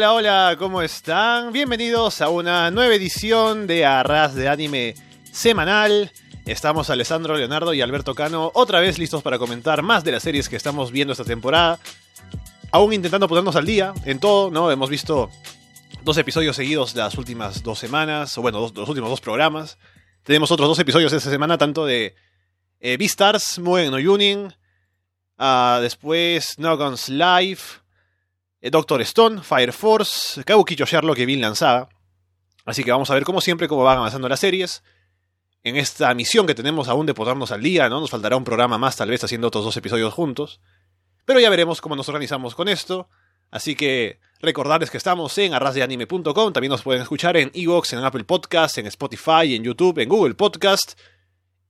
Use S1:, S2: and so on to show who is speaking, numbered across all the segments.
S1: Hola, hola, ¿cómo están? Bienvenidos a una nueva edición de Arras de Anime semanal. Estamos Alessandro Leonardo y Alberto Cano otra vez listos para comentar más de las series que estamos viendo esta temporada. Aún intentando ponernos al día en todo, ¿no? Hemos visto dos episodios seguidos las últimas dos semanas, o bueno, los últimos dos programas. Tenemos otros dos episodios esta semana, tanto de eh, Beastars, Mugen no Yunin, ah, después No Guns Live, eh, Doctor Stone, Fire Force, Kabukicho Sherlock y Vinland Saga. Así que vamos a ver como siempre cómo van avanzando las series. En esta misión que tenemos aún de ponernos al día, ¿no? Nos faltará un programa más, tal vez haciendo otros dos episodios juntos. Pero ya veremos cómo nos organizamos con esto. Así que recordarles que estamos en arrasdeanime.com. También nos pueden escuchar en Evox, en Apple Podcast, en Spotify, en YouTube, en Google Podcast.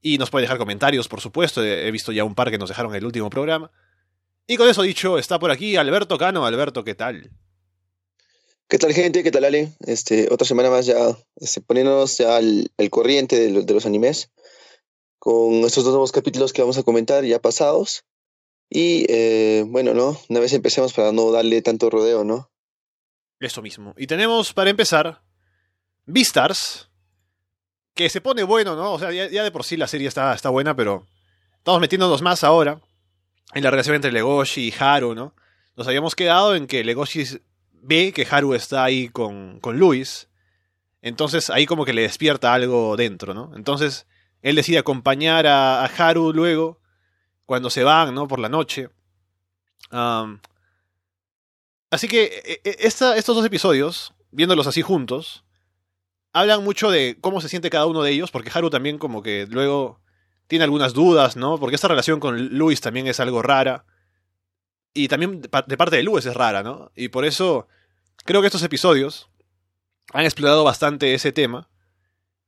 S1: Y nos pueden dejar comentarios, por supuesto. He visto ya un par que nos dejaron en el último programa. Y con eso dicho, está por aquí Alberto Cano. Alberto, ¿qué tal?
S2: ¿Qué tal gente? ¿Qué tal Ale? Este, otra semana más ya este, poniéndonos ya al, corriente de, los animes con estos dos nuevos capítulos que vamos a comentar ya pasados. Y eh, bueno, ¿no? Una vez empecemos para no darle tanto rodeo, ¿no?
S1: Eso mismo. Y tenemos para empezar Beastars, que se pone bueno, ¿no? O sea, ya, de por sí la serie está, está buena, pero estamos metiéndonos más ahora en la relación entre Legoshi y Haru, ¿no? Nos habíamos quedado en que Legoshi ve que Haru está ahí con, con Luis, entonces ahí como que le despierta algo dentro, ¿no? Entonces él decide acompañar a, Haru luego, cuando se van, ¿no? Por la noche. así que e, e, estos dos episodios, viéndolos así juntos, hablan mucho de cómo se siente cada uno de ellos, porque Haru también como que luego tiene algunas dudas, ¿no? Porque esta relación con Luis también es algo rara. Y también de parte de Luis es rara, ¿no? Y por eso creo que estos episodios han explorado bastante ese tema.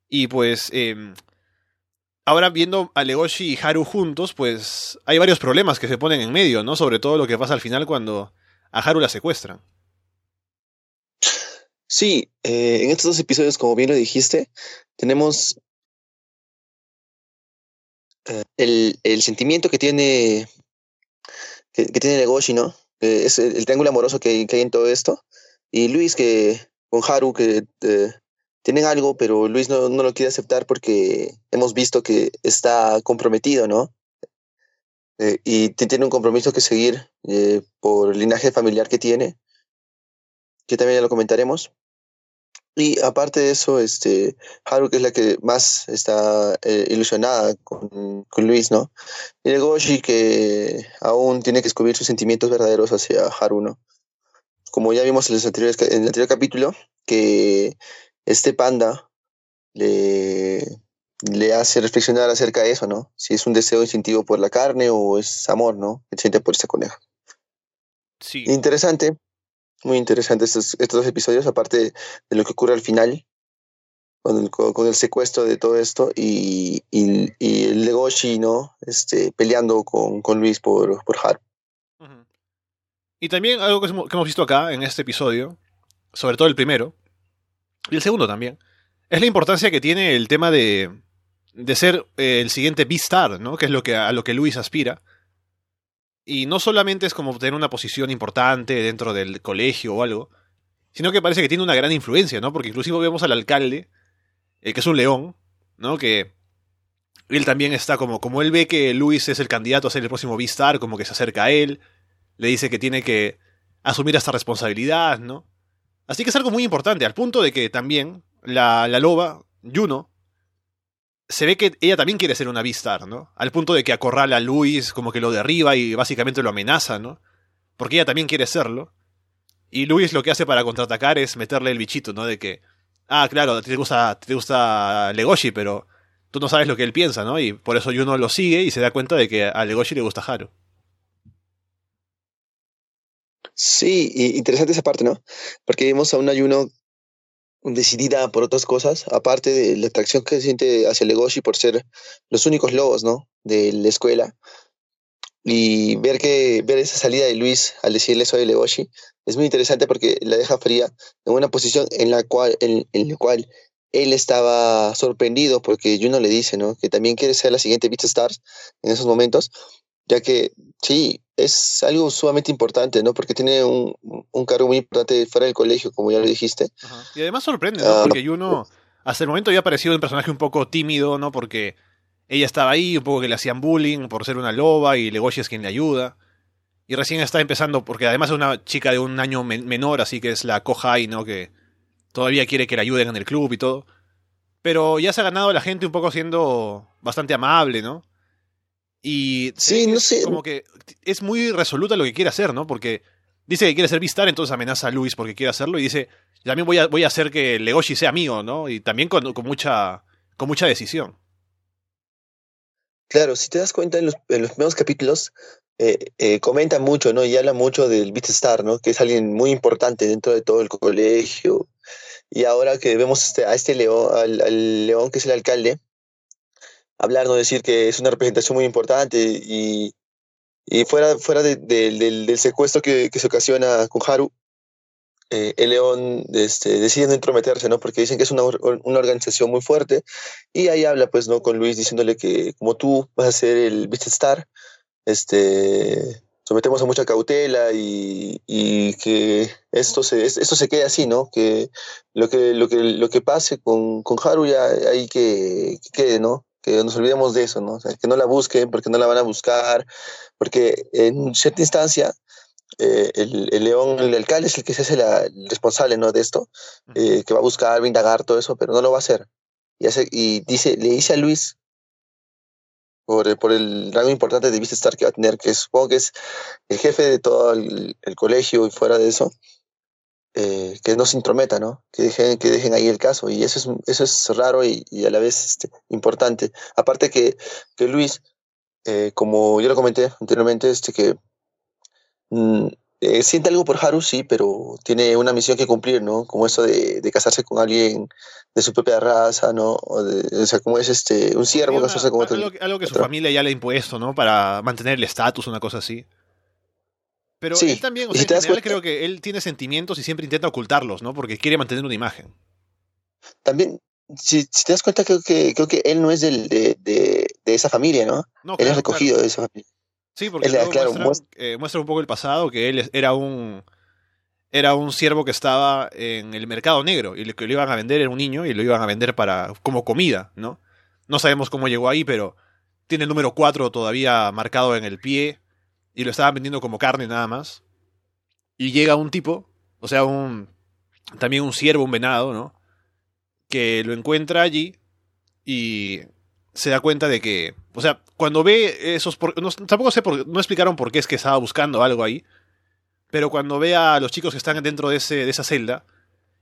S1: Y pues... Em, ahora viendo a Legoshi y Haru juntos, pues hay varios problemas que se ponen en medio, ¿no? Sobre todo lo que pasa al final cuando a Haru la secuestran.
S2: Sí, eh, en estos dos episodios, como bien lo dijiste, tenemos eh, el, el, sentimiento que tiene que, tiene Legoshi, ¿no? es el, triángulo amoroso que, hay en todo esto. Y Luis que con Haru que eh, tienen algo, pero Luis no, no, lo quiere aceptar porque hemos visto que está comprometido, ¿no? Eh, y tiene un compromiso que seguir por el linaje familiar que tiene, que también ya lo comentaremos. Y aparte de eso, este, Haru, que es la que más está eh, ilusionada con, con, Luis, ¿no? Y el Goshi, que aún tiene que descubrir sus sentimientos verdaderos hacia Haru, ¿no? Como ya vimos en, los anteriores, en el anterior capítulo, que este panda le, le hace reflexionar acerca de eso, ¿no? Si es un deseo instintivo por la carne o es amor, ¿no? Que siente por esta coneja. Sí. Interesante, muy interesantes estos, dos episodios, aparte de lo que ocurre al final, con el, secuestro de todo esto y, y, el Legoshi, ¿no? Este, peleando con, con Luis por, por Haru.
S1: Y también algo que hemos visto acá en este episodio, sobre todo el primero, y el segundo también, es la importancia que tiene el tema de, de ser eh, el siguiente B-Star, ¿no? Que es lo que, a lo que Luis aspira. Y no solamente es como tener una posición importante dentro del colegio o algo, sino que parece que tiene una gran influencia, ¿no? Porque inclusive vemos al alcalde, eh, que es un león, ¿no? Que él también está como, como él ve que Luis es el candidato a ser el próximo Vistar, como que se acerca a él, le dice que tiene que asumir esta responsabilidad, ¿no? Así que es algo muy importante, al punto de que también la, la loba, Juno, se ve que ella también quiere ser una Beastar, ¿no? Al punto de que acorrala a Luis, como que lo derriba y básicamente lo amenaza, ¿no? Porque ella también quiere serlo. Y Luis lo que hace para contraatacar es meterle el bichito, ¿no? De que, ah, claro, te gusta, te gusta Legoshi, pero tú no sabes lo que él piensa, ¿no? Y por eso Juno lo sigue y se da cuenta de que a Legoshi le gusta Haru.
S2: Sí, interesante esa parte, ¿no? Porque vimos a un Juno decidida por otras cosas, aparte de la atracción que siente hacia Legoshi por ser los únicos lobos, ¿no? De la escuela. Y ver que ver esa salida de Luis al decirle soy Legoshi es muy interesante porque la deja fría en una posición en la cual en, la cual él estaba sorprendido porque Juno le dice, ¿no? Que también quiere ser la siguiente Beat Stars en esos momentos. Ya que sí, es algo sumamente importante, ¿no? Porque tiene un, un cargo muy importante fuera del colegio, como ya lo dijiste.
S1: Ajá. Y además sorprende, ¿no?
S2: Ah,
S1: Porque Yuno hasta el momento había parecido un personaje un poco tímido, ¿no? Porque ella estaba ahí, un poco que le hacían bullying por ser una loba y Legoshi es quien le ayuda. Y recién está empezando, porque además es una chica de un año men- menor, así que es la Kohai, ¿no? Que todavía quiere que le ayuden en el club y todo. Pero ya se ha ganado a la gente un poco siendo bastante amable, ¿no? Y
S2: Sí, no sé.
S1: como que es muy resoluta lo que quiere hacer, ¿no? Porque dice que quiere ser Vistar, entonces amenaza a Luis porque quiere hacerlo y dice, también voy a, voy a hacer que Legoshi sea amigo, ¿no? Y también con, con mucha con mucha decisión.
S2: Claro, si te das cuenta en los, en los primeros capítulos, eh, eh, comenta mucho, ¿no? Y habla mucho del Beatstar, ¿no? Que es alguien muy importante dentro de todo el colegio. Y ahora que vemos este, a este león, al, al león que es el alcalde, hablar, no decir que es una representación muy importante y, y fuera, fuera de- de- del, del secuestro que, que se ocasiona con Haru, eh, el león este, decide no entrometerse, ¿no? Porque dicen que es una, una organización muy fuerte y ahí habla, pues, ¿no? Con Luis diciéndole que como tú vas a ser el Beast Star, este, sometemos a mucha cautela y, y que esto se, es- esto se quede así, ¿no? Que lo que, lo que, lo que pase con, con Haru ya hay que, que quede, ¿no? Que nos olvidemos de eso, ¿no? O sea, que no la busquen porque no la van a buscar, porque en cierta instancia eh, el, el león, el alcalde es el que se hace la, el responsable, ¿no? De esto, eh, que va a buscar, va a indagar todo eso, pero no lo va a hacer. Y, hace, y dice, le dice a Luis, por, el- por el rango importante de Vista Star que va a tener, que supongo que es el jefe de todo el, el colegio y fuera de eso, eh, que no se intrometa, ¿no? Que dejen, que dejen ahí el caso. Y eso es, eso es raro y, y a la vez este, importante. Aparte que, que Luis, eh, como yo lo comenté anteriormente, este, que mm, eh, siente algo por Haru, sí, pero tiene una misión que cumplir, ¿no? Como eso de, de casarse con alguien de su propia raza, ¿no? O, de, o sea, como es este, un siervo casarse con otro.
S1: algo, algo que su
S2: otro.
S1: familia ya le ha impuesto, ¿no? Para mantener el estatus, una cosa así. Pero
S2: Sí,
S1: él también, o sea,
S2: si
S1: en general creo que él tiene sentimientos y siempre intenta ocultarlos, ¿no? Porque quiere mantener una imagen.
S2: También, si, si te das cuenta, creo que, creo que él no es del, de, de, de esa familia, ¿no?
S1: No,
S2: él
S1: claro,
S2: es recogido de esa familia.
S1: Sí, porque
S2: Él,
S1: luego
S2: claro,
S1: eh, muestra un poco el pasado, que él era un era un siervo que estaba en el mercado negro y lo que lo iban a vender era un niño y lo iban a vender para como comida, ¿no? No sabemos cómo llegó ahí, pero tiene el número 4 todavía marcado en el pie y lo estaban vendiendo como carne nada más. Y llega un tipo, o sea, un también un ciervo, un venado, ¿no? Que lo encuentra allí y se da cuenta de que, o sea, cuando ve esos, por- tampoco sé, por, no explicaron por qué es que estaba buscando algo ahí, pero cuando ve a los chicos que están dentro de, ese, de esa celda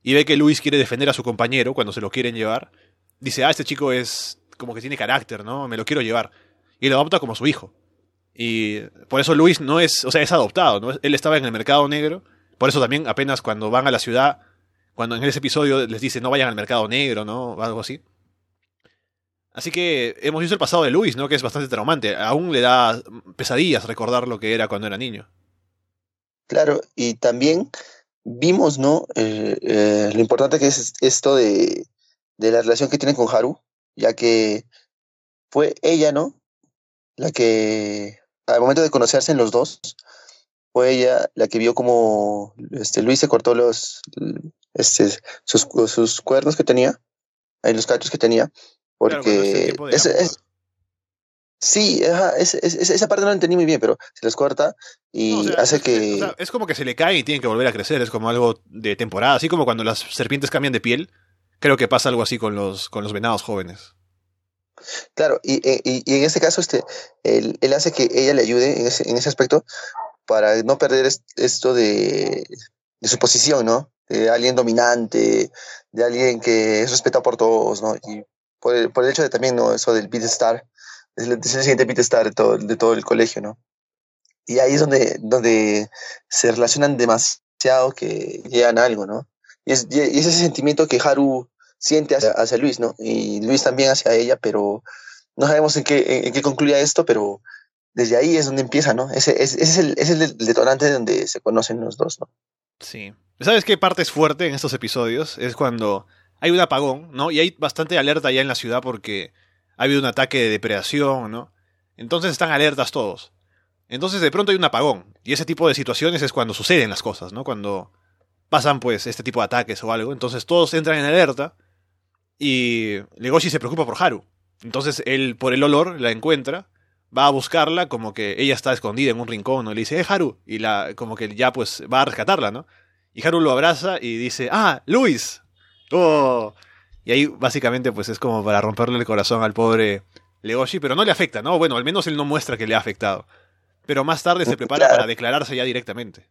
S1: y ve que Luis quiere defender a su compañero cuando se lo quieren llevar, dice, ah, este chico es como que tiene carácter, ¿no? Me lo quiero llevar. Y lo adopta como su hijo. Y por eso Luis no es, o sea, es adoptado, ¿no? Él estaba en el mercado negro, por eso también apenas cuando van a la ciudad, cuando en ese episodio les dice no vayan al mercado negro, ¿no? O algo así. Así que hemos visto el pasado de Luis, ¿no? Que es bastante traumante. Aún le da pesadillas recordar lo que era cuando era niño.
S2: Claro, y también vimos, ¿no? Eh, eh, lo importante que es esto de, de la relación que tiene con Haru, ya que fue ella, ¿no? La que, al momento de conocerse en los dos, fue ella la que vio como este, Luis se cortó los, este, sus, sus cuernos que tenía, ahí los cachos que tenía,
S1: Claro,
S2: porque
S1: de
S2: es- es- sí, ajá, es- es- es- esa parte no la entendí muy bien, pero se los corta y
S1: No, o sea,
S2: hace que...
S1: o sea, es como que se le cae y tiene que volver a crecer. Es como algo de temporada. Así como cuando las serpientes cambian de piel. Creo que pasa algo así con los, con los venados jóvenes.
S2: Claro, y, y- y en este caso, este, él, él hace que ella le ayude en ese, en ese aspecto para no perder es- esto de, de su posición, ¿no? De alguien dominante, de alguien que es respetado por todos, ¿no? Y por el, hecho de también, ¿no? Eso del beat star, es el, siguiente beat de todo, de todo el colegio, ¿no? Y ahí es donde, donde se relacionan demasiado que llegan algo, ¿no? Y es, y es ese sentimiento que Haru siente hacia, Luis, ¿no? Y Luis también hacia ella, pero no sabemos en qué, en, qué concluya esto, pero desde ahí es donde empieza, ¿no? Ese, ese, es, el, ese es el detonante donde se conocen los dos, ¿no?
S1: Sí. ¿Sabes qué parte es fuerte en estos episodios? Es cuando hay un apagón, ¿no? Y hay bastante alerta ya en la ciudad porque ha habido un ataque de depredación, ¿no? Entonces están alertas todos. Entonces de pronto hay un apagón. Y ese tipo de situaciones es cuando suceden las cosas, ¿no? Cuando pasan pues este tipo de ataques o algo. Entonces todos entran en alerta y Legoshi se preocupa por Haru. Entonces él por el olor la encuentra, va a buscarla como que ella está escondida en un rincón, ¿no? Le dice, eh Haru, y la como que ya pues va a rescatarla, ¿no? Y Haru lo abraza y dice, ah, Luis. Oh. Y ahí básicamente pues es como para romperle el corazón al pobre Legoshi, pero no le afecta, ¿no? Bueno, al menos él no muestra que le ha afectado. Pero más tarde se prepara para declararse ya directamente.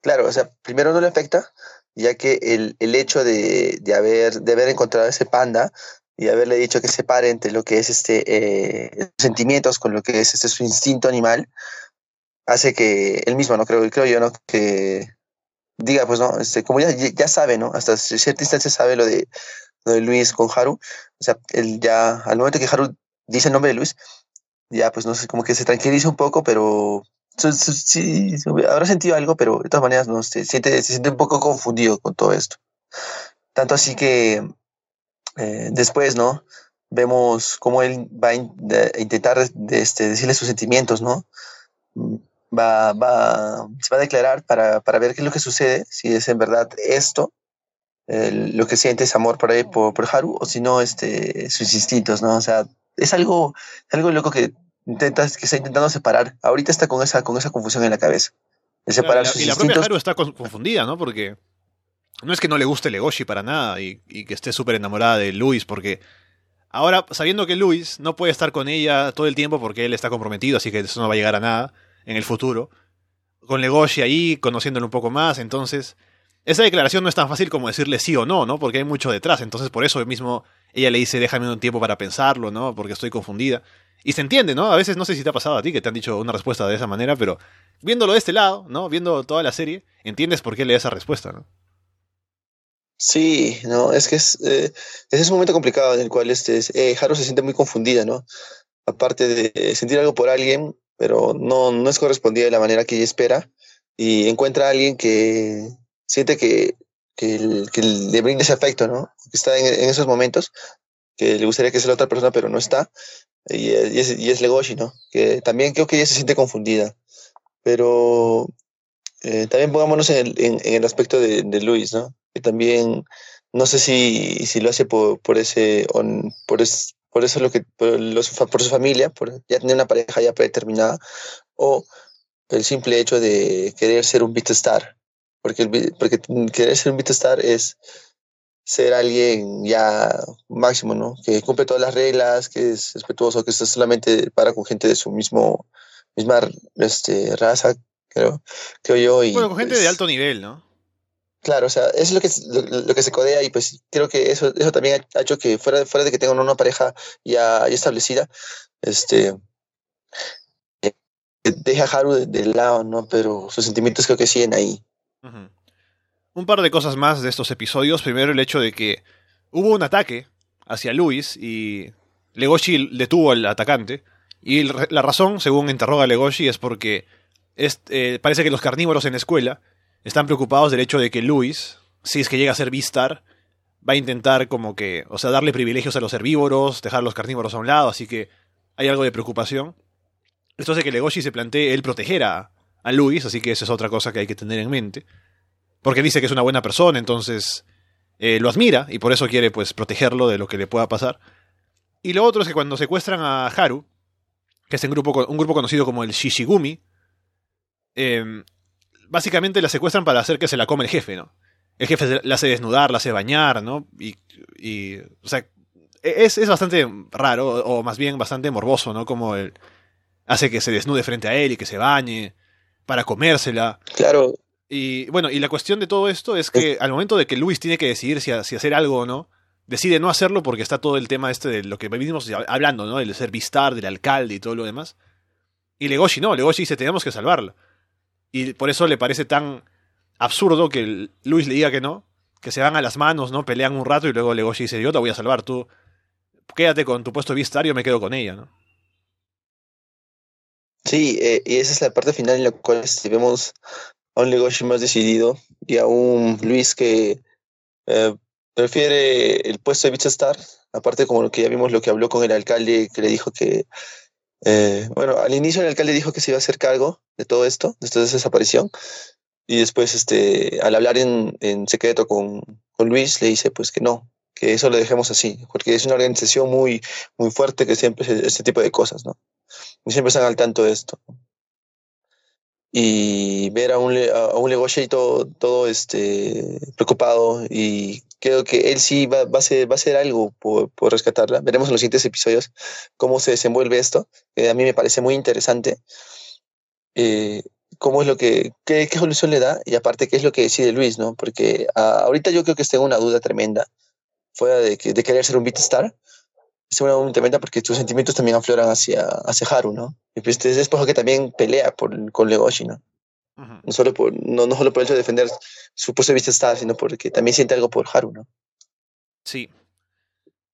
S2: Claro, o sea, primero no le afecta, ya que el, el hecho de, de, haber, de haber encontrado ese panda y haberle dicho que separe entre lo que es este eh, sentimientos con lo que es este su instinto animal, hace que él mismo, no creo, creo yo, ¿no? Que diga, pues no, este, como ya, ya sabe, ¿no? Hasta cierta instancia sabe lo de, lo de Luis con Haru. O sea, él ya, al momento que Haru dice el nombre de Luis, ya pues no sé, como que se tranquiliza un poco, pero sí, habrá sentido algo, pero de todas maneras no se siente, se siente un poco confundido con todo esto. Tanto así que eh, después, ¿no? Vemos cómo él va a intentar de, este, decirle sus sentimientos, ¿no? Mm, va, va, se va a declarar para, para, ver qué es lo que sucede, si es en verdad esto, lo que siente es amor por, él, por, por Haru, o si no, este, sus instintos, ¿no? O sea, es algo, algo loco que intenta, que está intentando separar. Ahorita está con esa, con esa confusión en la cabeza. De separar
S1: y la, propia Haru está confundida, ¿no? Porque no es que no le guste Legoshi para nada y, que esté súper enamorada de Luis, porque ahora, sabiendo que Luis no puede estar con ella todo el tiempo porque él está comprometido, así que eso no va a llegar a nada en el futuro, con Legoshi ahí, conociéndolo un poco más, entonces, esa declaración no es tan fácil como decirle sí o no, ¿no? Porque hay mucho detrás, entonces por eso mismo ella le dice déjame un tiempo para pensarlo, ¿no? Porque estoy confundida. Y se entiende, ¿no? A veces no sé si te ha pasado a ti que te han dicho una respuesta de esa manera, pero viéndolo de este lado, ¿no? Viendo toda la serie, entiendes por qué le da esa respuesta, ¿no?
S2: Sí, no, es que es, eh, es un momento complicado en el cual este, eh, Haru se siente muy confundida, ¿no? Aparte de sentir algo por alguien, pero no, no es correspondida de la manera que ella espera, y encuentra a alguien que siente que, que, que le brinda ese afecto, ¿no? Que está en, en, esos momentos, que le gustaría que sea la otra persona, pero no está, y, y, es, y es Legoshi, ¿no? Que también creo que ella se siente confundida, pero eh, también pongámonos en el, en, en el aspecto de, de Luis, ¿no? que también no sé si, si lo hace por, por ese on, por, es, por eso lo que por, los, por su familia, por ya tener una pareja ya predeterminada, o el simple hecho de querer ser un beat star, porque, el, porque querer ser un beat star es ser alguien ya máximo, ¿no? Que cumple todas las reglas, que es respetuoso, que solamente para con gente de su mismo misma este, raza, creo, creo yo. Y,
S1: bueno, con gente
S2: pues,
S1: de alto nivel, ¿no?
S2: Claro, o sea, eso es lo que, lo, lo, que se codea y pues creo que eso, eso también ha hecho que fuera, fuera de que tengan una pareja ya, ya establecida, este, eh, deja a Haru de, de, lado, ¿no? Pero sus sentimientos creo que siguen ahí.
S1: Uh -huh. Un par de cosas más de estos episodios. Primero el hecho de que hubo un ataque hacia Luis y Legoshi detuvo al atacante. Y la razón, según interroga Legoshi, es porque es, eh, parece que los carnívoros en la escuela están preocupados del hecho de que Luis, si es que llega a ser Vistar, va a intentar como que, o sea, darle privilegios a los herbívoros, dejar a los carnívoros a un lado, así que hay algo de preocupación. Esto hace que Legoshi se plantee él proteger a, a Luis, así que esa es otra cosa que hay que tener en mente. Porque dice que es una buena persona, entonces eh, lo admira y por eso quiere pues protegerlo de lo que le pueda pasar. Y lo otro es que cuando secuestran a Haru, que es un grupo, un grupo conocido como el Shishigumi, eh, básicamente la secuestran para hacer que se la come el jefe, ¿no? El jefe la hace desnudar, la hace bañar, ¿no? Y, o sea, es, es, bastante raro, o más bien bastante morboso, ¿no? Como él hace que se desnude frente a él y que se bañe para comérsela.
S2: Claro.
S1: Y bueno, y la cuestión de todo esto es que al momento de que Luis tiene que decidir si, si hacer algo o no, decide no hacerlo porque está todo el tema este de lo que venimos hablando, ¿no? El ser Vistar, del alcalde y todo lo demás. Y Legoshi no, Legoshi dice, tenemos que salvarla. Y por eso le parece tan absurdo que Luis le diga que no, que se van a las manos, ¿no? Pelean un rato y luego Legoshi dice, yo te voy a salvar, tú quédate con tu puesto de Vistar, yo me quedo con ella, ¿no?
S2: Sí, eh, y esa es la parte final en la cual vemos a un Legoshi más decidido y a un Luis que eh, prefiere el puesto de Vistar, aparte como lo que ya vimos lo que habló con el alcalde que le dijo que Eh, bueno, al inicio el alcalde dijo que se iba a hacer cargo de todo esto, de esta desaparición, y después, este, al hablar en, en secreto con, con, Luis, le dice pues que no, que eso lo dejemos así, porque es una organización muy, muy fuerte que siempre hace este tipo de cosas, ¿no? Y siempre están al tanto de esto. Y ver a un, a un todo, este, preocupado y creo que él sí va, va, a, hacer, va a hacer algo por, por, rescatarla. Veremos en los siguientes episodios cómo se desenvuelve esto, que a mí me parece muy interesante. Eh, cómo es lo que, qué, solución le da y aparte qué es lo que decide Luis, ¿no? Porque uh, ahorita yo creo que tengo una duda tremenda, fuera de, que, de querer ser un Beatstar, es duda tremenda porque sus sentimientos también afloran hacia, hacia Haru, ¿no? Y pues es por que también pelea por, con Legoshi, ¿no? Uh -huh. No, solo por, no, no solo por el hecho de defender su puesto de Beatstar, sino porque también siente algo por Haru, ¿no?
S1: Sí,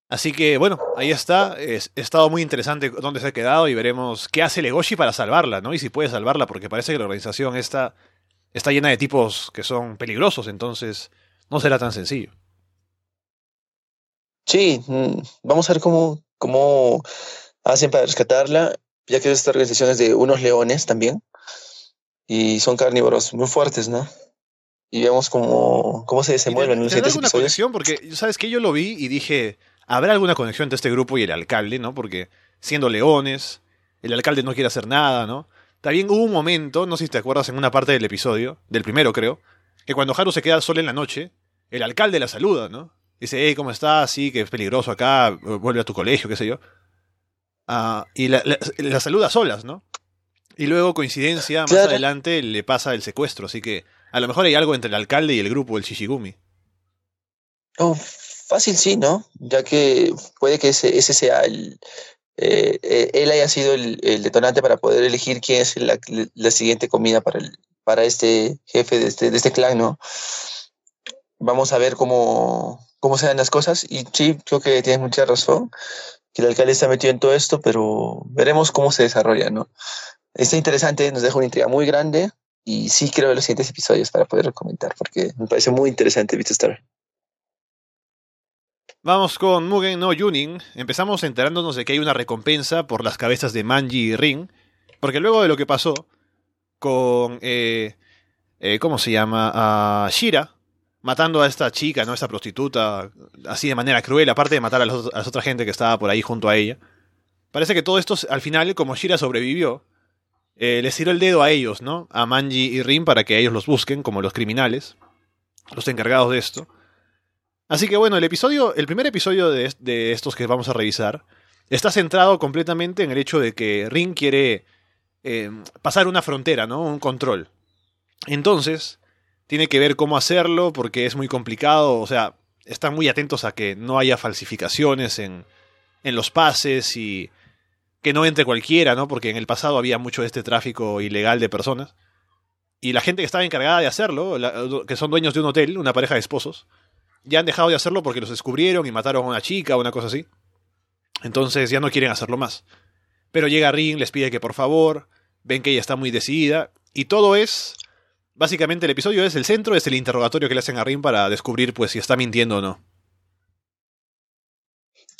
S1: Así que bueno, ahí está. Es, ha estado muy interesante dónde se ha quedado y veremos qué hace Legoshi para salvarla, ¿no? Y si puede salvarla, porque parece que la organización está, está llena de tipos que son peligrosos, entonces no será tan sencillo.
S2: Sí, vamos a ver cómo, cómo hacen para rescatarla, ya que esta organización es de unos leones también, y son carnívoros muy fuertes, ¿no? Y vemos cómo, cómo se desenvuelven en los siguientes
S1: alguna conexión? Porque, ¿sabes que Yo lo vi y dije, ¿Habrá alguna conexión entre este grupo y el alcalde, no? Porque siendo leones, el alcalde no quiere hacer nada, ¿no? También hubo un momento, no sé si te acuerdas en una parte del episodio, del primero creo, que cuando Haru se queda sola en la noche, el alcalde la saluda, ¿no? Dice, hey, ¿cómo estás? Sí, que es peligroso acá, vuelve a tu colegio, qué sé yo. Uh, y la, la, la, saluda a solas, ¿no? Y luego, coincidencia, más claro. adelante le pasa el secuestro, así que a lo mejor hay algo entre el alcalde y el grupo, el Shishigumi.
S2: Oh, Fácil sí, ¿no? Ya que puede que ese, ese sea el... Eh, él haya sido el, el, detonante para poder elegir quién es la, la siguiente comida para, el, para este jefe de este, de este clan, ¿no? Vamos a ver cómo, cómo se dan las cosas y sí, creo que tienes mucha razón, que el alcalde está metido en todo esto, pero veremos cómo se desarrolla, ¿no? Está interesante, nos deja una intriga muy grande y sí quiero ver los siguientes episodios para poder comentar, porque me parece muy interesante Beat Star.
S1: Vamos con Mugen no Yunin. Empezamos enterándonos de que hay una recompensa por las cabezas de Manji y Ring. Porque luego de lo que pasó con. Eh, eh, ¿Cómo se llama? A Shira. Matando a esta chica, ¿no? Esta prostituta. Así de manera cruel. Aparte de matar a, los, a la otra gente que estaba por ahí junto a ella. Parece que todo esto, al final, como Shira sobrevivió, eh, les tiró el dedo a ellos, ¿no? A Manji y Rin para que ellos los busquen como los criminales. Los encargados de esto. Así que bueno, el episodio, el primer episodio de, estos que vamos a revisar, está centrado completamente en el hecho de que Ring quiere eh, pasar una frontera, ¿no? Un control. Entonces, tiene que ver cómo hacerlo porque es muy complicado, o sea, están muy atentos a que no haya falsificaciones en, en los pases y que no entre cualquiera, ¿no? Porque en el pasado había mucho este tráfico ilegal de personas. Y la gente que estaba encargada de hacerlo, que son dueños de un hotel, una pareja de esposos, ya han dejado de hacerlo porque los descubrieron y mataron a una chica o una cosa así. Entonces ya no quieren hacerlo más. Pero llega Ring, les pide que por favor, ven que ella está muy decidida, y todo es... Básicamente el episodio es el centro, es el interrogatorio que le hacen a Ring para descubrir pues si está mintiendo o no.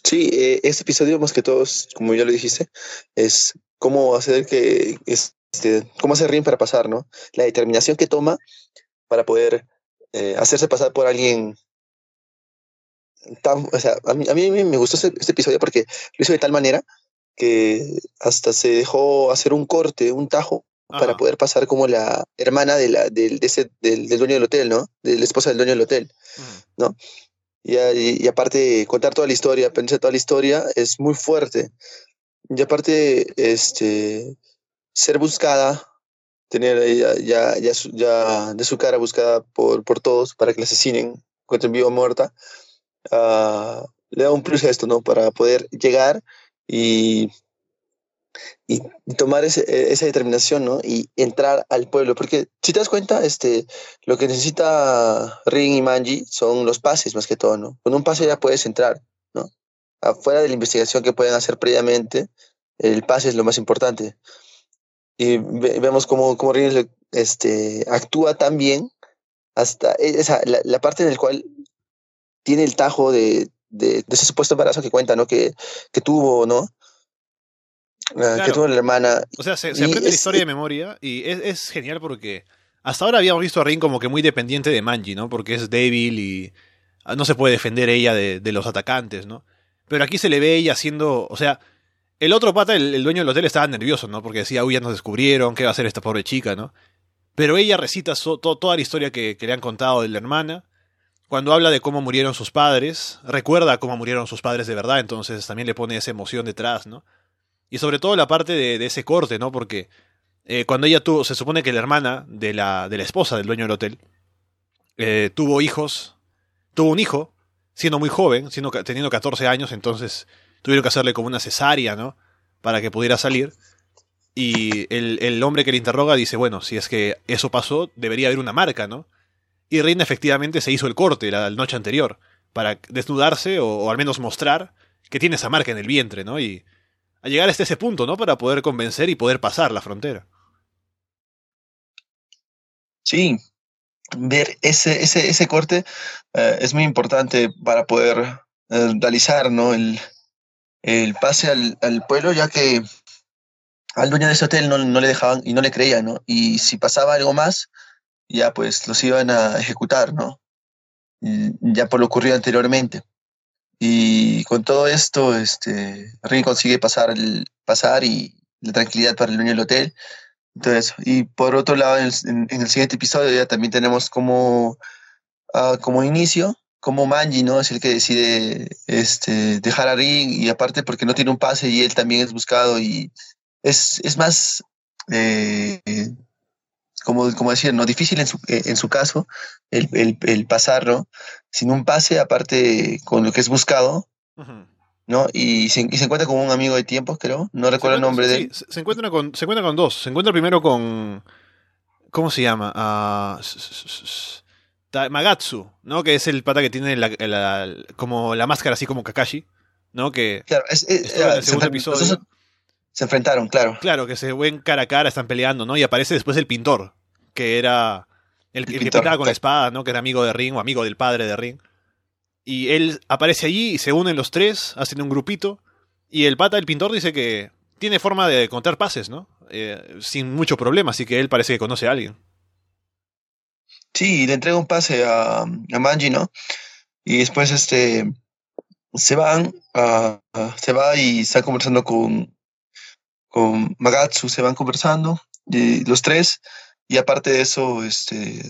S2: Sí, eh, este episodio más que todos, como ya lo dijiste, es cómo hacer que... Este, cómo hacer Ring para pasar, ¿no? La determinación que toma para poder eh, hacerse pasar por alguien o sea, a mí, a mí me gustó este, este, episodio porque lo hizo de tal manera que hasta se dejó hacer un corte, un tajo, Ajá. para poder pasar como la hermana de la, del, de ese, del, del, dueño del hotel, ¿no? De la esposa del dueño del hotel, Ajá. ¿no? Y, y, y, aparte, contar toda la historia, pensar toda la historia es muy fuerte. Y aparte, este, ser buscada, tener ya, ya, ya, ya de su cara buscada por, por todos para que la asesinen, encuentren viva o muerta, uh, le da un plus a esto, ¿no? Para poder llegar y, y, tomar ese, esa determinación, ¿no? Y entrar al pueblo. Porque si te das cuenta, este, lo que necesita Ring y Manji son los pases más que todo, ¿no? Con un pase ya puedes entrar, ¿no? Afuera de la investigación que pueden hacer previamente, el pase es lo más importante. Y ve, vemos cómo, cómo Ring este, actúa tan bien hasta esa, la, parte en la cual tiene el tajo de, de, de, ese supuesto embarazo que cuenta, ¿no? Que, que tuvo, ¿no?
S3: Ah, que tuvo la hermana.
S1: O sea, se, aprende la historia de memoria y es, genial porque hasta ahora habíamos visto a Rin como que muy dependiente de Manji, ¿no? Porque es débil y ah, no se puede defender ella de, de los atacantes, ¿no? Pero aquí se le ve ella haciendo, o sea, el otro pata, el, dueño del hotel, estaba nervioso, ¿no? Porque decía, uy, ya nos descubrieron, ¿qué va a hacer esta pobre chica, ¿no? Pero ella recita toda la historia que, le han contado de la hermana. Cuando habla de cómo murieron sus padres, recuerda cómo murieron sus padres de verdad, entonces también le pone esa emoción detrás, ¿no? Y sobre todo la parte de, ese corte, ¿no? Porque eh, cuando ella tuvo, se supone que la hermana de la, de la esposa del dueño del hotel, eh, tuvo hijos, tuvo un hijo, siendo muy joven, siendo, teniendo 14 años, entonces tuvieron que hacerle como una cesárea, ¿no? Para que pudiera salir. Y el, hombre que le interroga dice, bueno, si es que eso pasó, debería haber una marca, ¿no? Y Reina efectivamente se hizo el corte la, noche anterior, para desnudarse o, al menos mostrar que tiene esa marca en el vientre, ¿no? Y a llegar hasta ese punto, ¿no? Para poder convencer y poder pasar la frontera.
S2: Sí, ver ese, ese, ese corte eh, es muy importante para poder eh, realizar, ¿no? El, el pase al, al, pueblo, ya que al dueño de ese hotel no, no, le dejaban y no le creían, ¿no? Y si pasaba algo más, ya pues los iban a ejecutar, ¿no? ya por lo ocurrido anteriormente. Y con todo esto, este, Ring consigue pasar, el, pasar y la tranquilidad para el dueño del hotel. Entonces, y por otro lado, en el, el siguiente episodio ya también tenemos como, uh, como inicio como Manji, ¿no? Es el que decide este, dejar a Ring y aparte porque no tiene un pase y él también es buscado y es, es más, eh, como, como decir, ¿no? Difícil en su, en su caso el, el, el, pasarlo sin un pase, aparte con lo que es buscado, ¿no? Y se, y se, encuentra con un amigo de tiempos, creo, no recuerdo el nombre de él.
S1: Se, encuentra con, se encuentra con dos, se encuentra primero con... ¿Cómo se llama? Uh, Magatsu, ¿no? Que es el pata que tiene la, como la máscara así como Kakashi, ¿no? Que
S2: claro, es, el segundo episodio. Se enfrentaron, claro.
S1: Claro, que se ven cara a cara, están peleando, ¿no? Y aparece después el pintor, que era el, que pintaba con la espada, ¿no? Que era amigo de Ring o amigo del padre de Ring. Y él aparece allí y se unen los tres, hacen un grupito. Y el pata, el pintor, dice que tiene forma de contar pases, ¿no? Eh, sin mucho problema, así que él parece que conoce a alguien.
S2: Sí, le entrega un pase a, a Manji, ¿no? Y después este se van, se va y está conversando con, con Magatsu, se van conversando, los tres, y aparte de eso, este,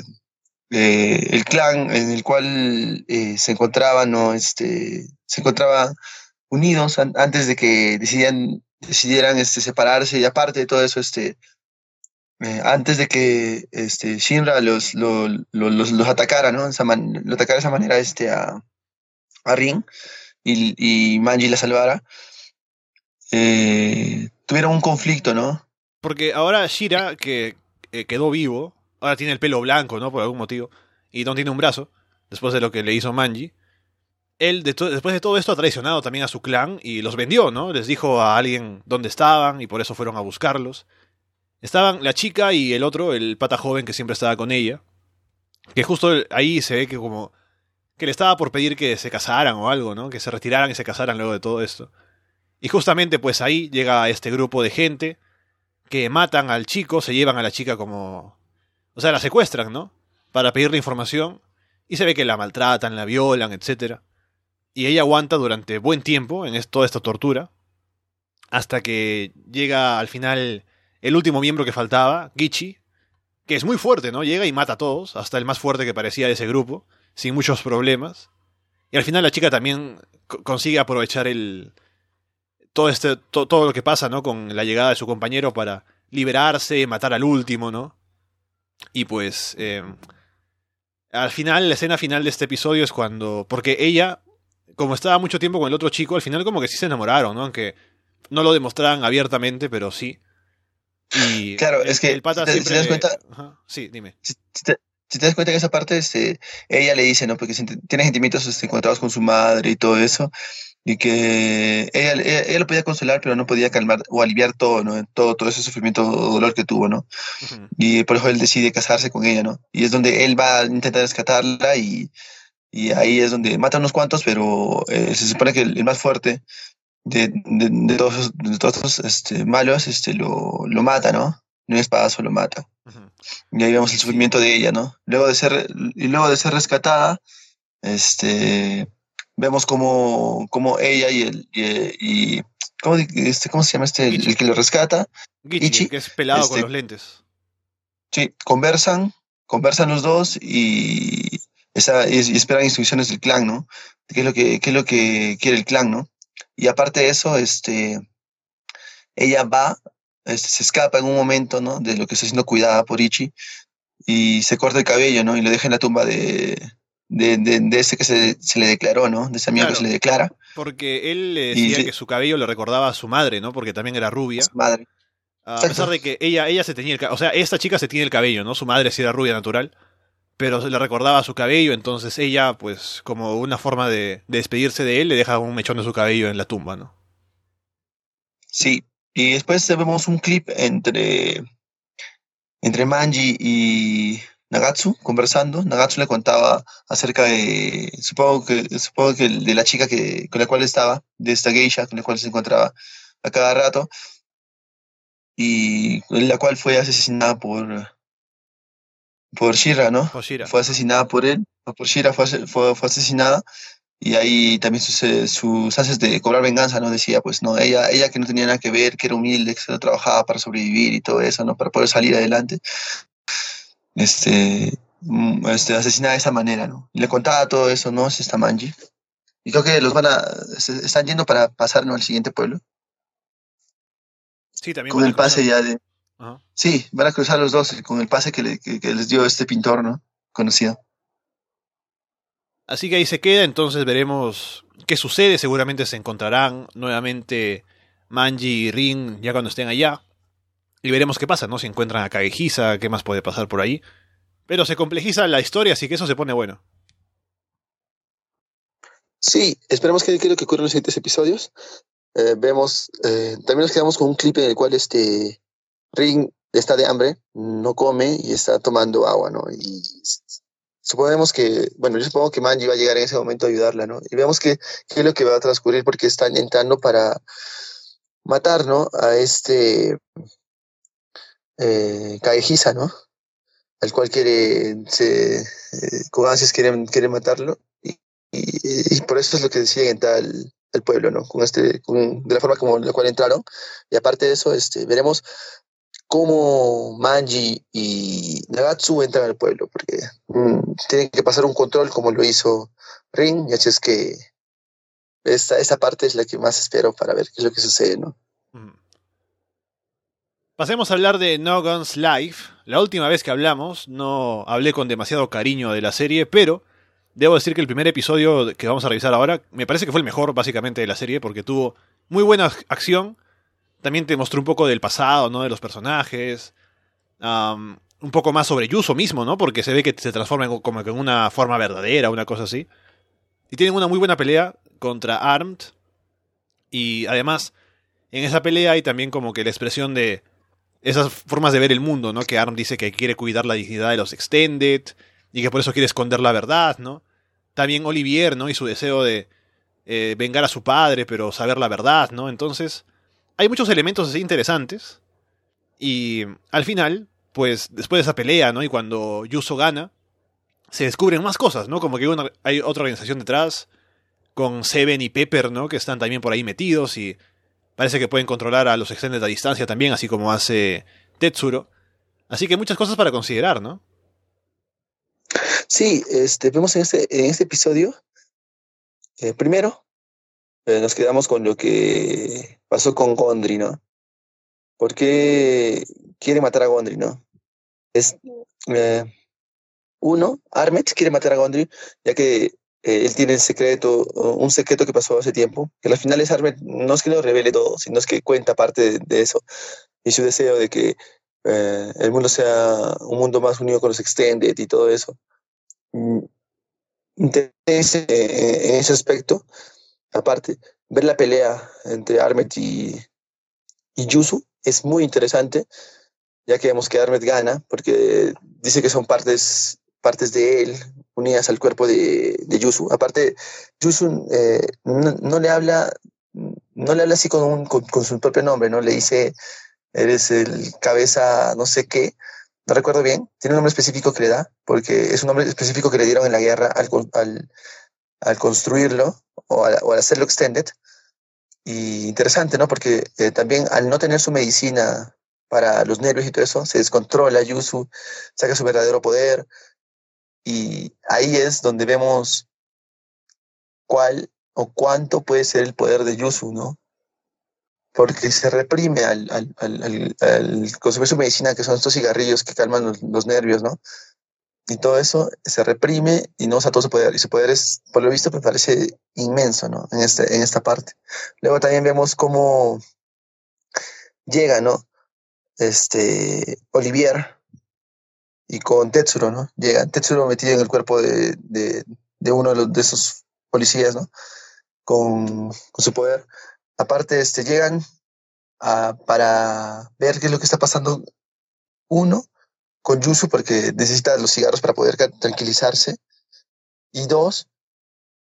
S2: eh, el clan en el cual eh, se encontraban, ¿no? Este, se encontraban unidos antes de que decidieran, decidieran este, separarse, y aparte de todo eso, este, eh, antes de que este, Shinra los, los, los, los atacara, ¿no? Esa lo atacara de esa manera este, a, a Rin y, y Manji la salvara, eh, tuvieron un conflicto, ¿no?
S1: Porque ahora Shira, que eh, quedó vivo, ahora tiene el pelo blanco, ¿no? Por algún motivo, y no tiene un brazo, después de lo que le hizo Manji. Él, después de todo esto, ha traicionado también a su clan y los vendió, ¿no? Les dijo a alguien dónde estaban y por eso fueron a buscarlos. Estaban la chica y el otro, el pata joven que siempre estaba con ella. Que justo ahí se ve que como que le estaba por pedir que se casaran o algo, ¿no? Que se retiraran y se casaran luego de todo esto. Y justamente pues ahí llega este grupo de gente que matan al chico, se llevan a la chica como... O sea, la secuestran, ¿no? Para pedirle información. Y se ve que la maltratan, la violan, etc. Y ella aguanta durante buen tiempo en toda esta tortura. Hasta que llega al final el último miembro que faltaba, Gichi, que es muy fuerte, ¿no? Llega y mata a todos, hasta el más fuerte que parecía de ese grupo, sin muchos problemas. Y al final la chica también consigue aprovechar el todo este todo lo que pasa, ¿no? Con la llegada de su compañero para liberarse, matar al último, ¿no? Y pues eh, al final, la escena final de este episodio es cuando porque ella como estaba mucho tiempo con el otro chico, al final como que sí se enamoraron, ¿no? Aunque no lo demostraran abiertamente, pero sí.
S2: Y claro, es que
S1: el pata
S2: si te, das cuenta,
S1: sí, dime.
S2: Si, te, das cuenta que esa parte, este, ella le dice, ¿no? Porque tiene sentimientos este, encontrados con su madre y todo eso, y que ella, ella, lo podía consolar, pero no podía calmar o aliviar todo, ¿no? Todo, todo ese sufrimiento o dolor que tuvo, ¿no? Y por eso él decide casarse con ella, ¿no? Y es donde él va a intentar rescatarla y, y ahí es donde mata a unos cuantos, pero eh, se supone que el, más fuerte
S4: de, de, todos, de todos este, malos, este, lo, lo mata, ¿no? No un espadazo lo mata. Y ahí vemos el sufrimiento de ella, ¿no? Luego de ser, y luego de ser rescatada, este, vemos como, como ella y el, y, ¿cómo, este, ¿cómo se llama este? El, que lo rescata.
S1: Ichi, que es pelado con este, los lentes.
S4: Sí, conversan, conversan los dos y, esa, y, esperan instrucciones del clan, ¿no? ¿Qué es lo que, qué es lo que quiere el clan, ¿no? Y aparte de eso, este, ella va este, se escapa en un momento, ¿no? De lo que está siendo cuidada por Ichi y se corta el cabello, ¿no? Y lo deja en la tumba de, de, de, ese que se, se, le declaró, ¿no? De ese amigo que se le declara.
S1: Porque él le decía que su cabello le recordaba a su madre, ¿no? Porque también era rubia.
S4: Su madre.
S1: A pesar de que ella, ella se tenía el O sea, esta chica se tiene el cabello, ¿no? Su madre sí era rubia natural. Pero se le recordaba su cabello, entonces ella, pues, como una forma de, de despedirse de él, le deja un mechón de su cabello en la tumba, ¿no?
S4: Sí, y después vemos un clip entre, entre Manji y Nagatsu conversando. Nagatsu le contaba acerca de, supongo que, supongo que de la chica que, con la cual estaba, de esta geisha con la cual se encontraba a cada rato, y la cual fue asesinada por, por Shira, ¿no? Fue asesinada por él, por Shira fue, fue, fue asesinada y ahí también sus, eh, sus ansias de cobrar venganza, ¿no? Decía, pues, no, ella, ella que no tenía nada que ver, que era humilde, que se trabajaba para sobrevivir y todo eso, ¿no? Para poder salir adelante. Este, mm, este asesinada de esa manera, ¿no? Y le contaba todo eso, ¿no? Es esta Manji. Y creo que los van a, están yendo para pasar, ¿no? Al siguiente pueblo.
S1: Sí, también.
S4: Con el pase ya de... Sí, van a cruzar los dos con el pase que, que les dio este pintor, ¿no? Conocido.
S1: Así que ahí se queda, entonces veremos qué sucede. Seguramente se encontrarán nuevamente Manji y Rin ya cuando estén allá. Y veremos qué pasa, ¿no? Si encuentran a Kagehisa, qué más puede pasar por ahí. Pero se complejiza la historia, así que eso se pone bueno.
S2: Sí, esperemos que, que lo que ocurra en los siguientes episodios. Eh, vemos, eh, también nos quedamos con un clip en el cual este Ring está de hambre, no come y está tomando agua, ¿no? Y suponemos que, bueno, yo supongo que Manji va a llegar en ese momento a ayudarla, ¿no? Y vemos qué es lo que va a transcurrir porque están entrando para matar, ¿no? A este eh, ¿no? Al cual quiere, se, eh, quiere, quiere matarlo. Y, por eso es lo que deciden entrar al, pueblo, ¿no? Con este, con, de la forma como la cual entraron. Y aparte de eso, este, veremos cómo Manji y Nagatsu entran al pueblo, porque mm, tienen que pasar un control como lo hizo Ring, y así es que esta, esta parte es la que más espero para ver qué es lo que sucede, ¿no?
S1: Pasemos a hablar de No Life. La última vez que hablamos no hablé con demasiado cariño de la serie, pero debo decir que el primer episodio que vamos a revisar ahora me parece que fue el mejor básicamente de la serie porque tuvo muy buena acción, también te mostró un poco del pasado, ¿no? De los personajes. un poco más sobre Yuso mismo, ¿no? Porque se ve que se transforma en, como en una forma verdadera, una cosa así. Y tienen una muy buena pelea contra Armed. Y además, en esa pelea hay también como que la expresión de esas formas de ver el mundo, ¿no? Que Armed dice que quiere cuidar la dignidad de los Extended y que por eso quiere esconder la verdad, ¿no? También Olivier, ¿no? Y su deseo de eh, vengar a su padre, pero saber la verdad, ¿no? Entonces, hay muchos elementos así interesantes. Y al final, pues después de esa pelea, ¿no? Y cuando Yuso gana, se descubren más cosas, ¿no? Como que hay otra organización detrás, con Seven y Pepper, ¿no? Que están también por ahí metidos y parece que pueden controlar a los extended a distancia también, así como hace Tetsuro. Así que muchas cosas para considerar, ¿no?
S2: Sí, este, vemos en este, este episodio, eh, primero, eh, nos quedamos con lo que pasó con Gondry, ¿no? ¿Por qué quiere matar a Gondry, no? Es, eh, uno, Armet quiere matar a Gondry, ya que eh, él tiene el secreto, un secreto que pasó hace tiempo, que al final es no es que lo revele todo, sino es que cuenta parte de, eso, y su deseo de que el mundo sea un mundo más unido con los Extended y todo eso. Mm, en ese aspecto, aparte, ver la pelea entre Armet y, y Yusu es muy interesante, ya que vemos que Armet gana, porque dice que son partes, partes de él unidas al cuerpo de, de Yusu. Aparte, Yusu eh, no, le habla, no le habla así con, un, con, su propio nombre, ¿no? Le dice, eres el cabeza no sé qué, no recuerdo bien, tiene un nombre específico que le da, porque es un nombre específico que le dieron en la guerra al, al, construirlo o al, o al, hacerlo extended. Y interesante, ¿no? Porque eh, también al no tener su medicina para los nervios y todo eso, se descontrola Yusu, saca su verdadero poder. Y ahí es donde vemos cuál o cuánto puede ser el poder de Yusu, ¿no? Porque se reprime al, consumir su medicina, que son estos cigarrillos que calman los, nervios, ¿no? Y todo eso se reprime y no usa todo su poder. Y su poder es, por lo visto, parece inmenso, ¿no? En, este, en esta parte. Luego también vemos cómo llega, ¿no? Este, Olivier y con Tetsuro, ¿no? Llega Tetsuro metido en el cuerpo de, de, uno de, los, de esos policías, ¿no? Con, con su poder. Aparte, este, llegan a, para ver qué es lo que está pasando. Uno, con Yusu, porque necesita los cigarros para poder tranquilizarse. Y dos,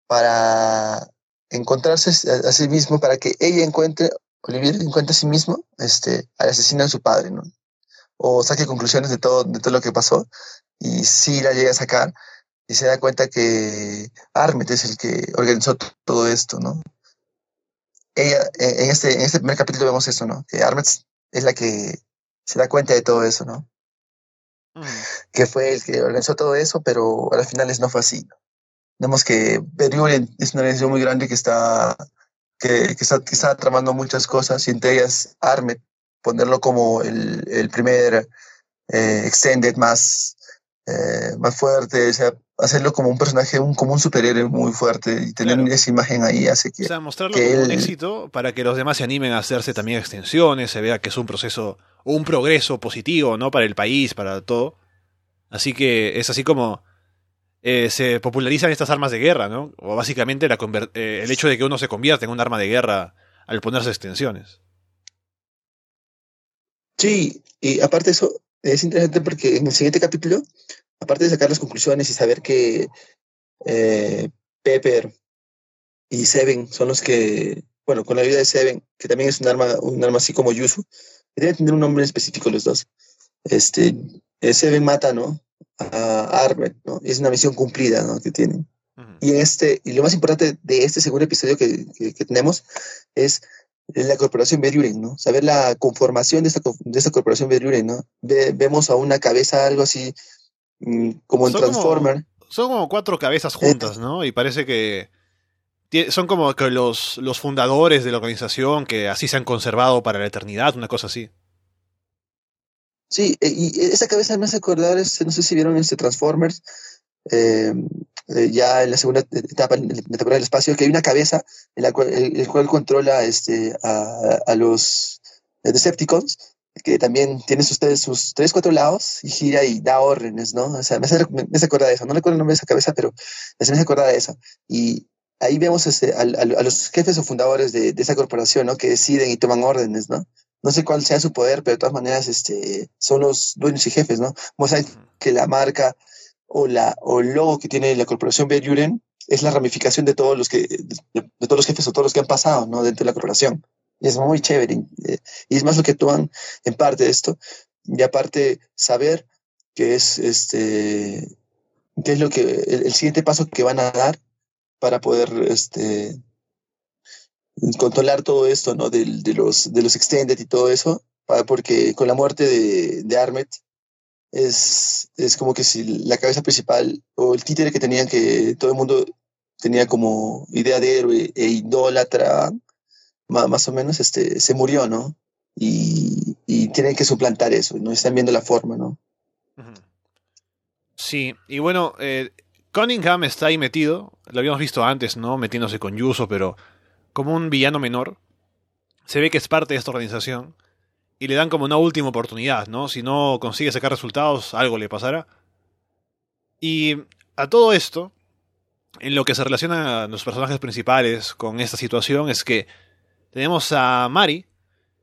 S2: para encontrarse a, sí mismo, para que ella encuentre, Olivier encuentre a sí mismo, este, al asesino de su padre, ¿no? O saque conclusiones de todo, de todo lo que pasó. Y sí la llega a sacar y se da cuenta que Armet es el que organizó todo esto, ¿no? Ella, en este, en este primer capítulo vemos eso, ¿no? Que Armet es la que se da cuenta de todo eso, ¿no? Mm. Que fue el que organizó todo eso, pero al final no fue así. ¿no? Vemos que Beryuren es una organización muy grande que está, que, que, está, que está tramando muchas cosas, y entre ellas Armet, ponerlo como el, el primer eh, extended más, eh, más fuerte, o sea, hacerlo como un personaje, un, como un superhéroe muy fuerte y tener claro. esa imagen ahí hace que...
S1: O sea, mostrarlo que como él... un éxito para que los demás se animen a hacerse también extensiones, se vea que es un proceso, un progreso positivo, ¿no? Para el país, para todo. Así que es así como eh, se popularizan estas armas de guerra, ¿no? O básicamente la eh, el hecho de que uno se convierta en un arma de guerra al ponerse extensiones.
S2: Sí, y aparte eso es interesante porque en el siguiente capítulo aparte de sacar las conclusiones y saber que eh, Pepper y Seven son los que, bueno, con la ayuda de Seven, que también es un arma, un arma así como Yusu, que deben tener un nombre específico los dos. Este, Seven mata, ¿no? A Armet, ¿no? Y es una misión cumplida, ¿no? Que tienen. Uh -huh. Y este, y lo más importante de este segundo episodio que, que, que tenemos es la corporación Beruren, ¿no? Saber la conformación de esta, de esta corporación Beruren, ¿no? Ve, vemos a una cabeza, algo así, como en son Transformer.
S1: Como, son como cuatro cabezas juntas, ¿no? Y parece que son como que los, los fundadores de la organización que así se han conservado para la eternidad, una cosa así.
S2: Sí, y esa cabeza me hace acordar, no sé si vieron este Transformers, eh, ya en la segunda etapa, en la temporada del espacio, que hay una cabeza en la cual, el, el cual controla este, a, a los Decepticons que también tiene sus, sus tres, cuatro lados y gira y da órdenes, ¿no? O sea, me hace, me, me hace acordar de eso. No recuerdo el nombre de esa cabeza, pero me hace acordar de eso. Y ahí vemos este, a, a, a, los jefes o fundadores de, de, esa corporación, ¿no? Que deciden y toman órdenes, ¿no? No sé cuál sea su poder, pero de todas maneras este, son los dueños y jefes, ¿no? Como saben que la marca o, la, o el logo que tiene la corporación Beryuren es la ramificación de todos los que, de, todos los jefes o todos los que han pasado, ¿no? Dentro de la corporación. Y es muy chévere. Y es más lo que toman en parte de esto. Y aparte, saber que es este qué es lo que el, el, siguiente paso que van a dar para poder este controlar todo esto, ¿no? De, de los de los extended y todo eso, para, porque con la muerte de, de Armet es, es como que si la cabeza principal o el títere que tenían que todo el mundo tenía como idea de héroe e idólatra más o menos este, se murió, ¿no? Y, y, tienen que suplantar eso, no están viendo la forma, ¿no?
S1: Sí, y bueno, eh, Cunningham está ahí metido, lo habíamos visto antes, ¿no? Metiéndose con Yuso, pero como un villano menor. Se ve que es parte de esta organización y le dan como una última oportunidad, ¿no? Si no consigue sacar resultados, algo le pasará. Y a todo esto, en lo que se relaciona a los personajes principales con esta situación es que tenemos a Mari,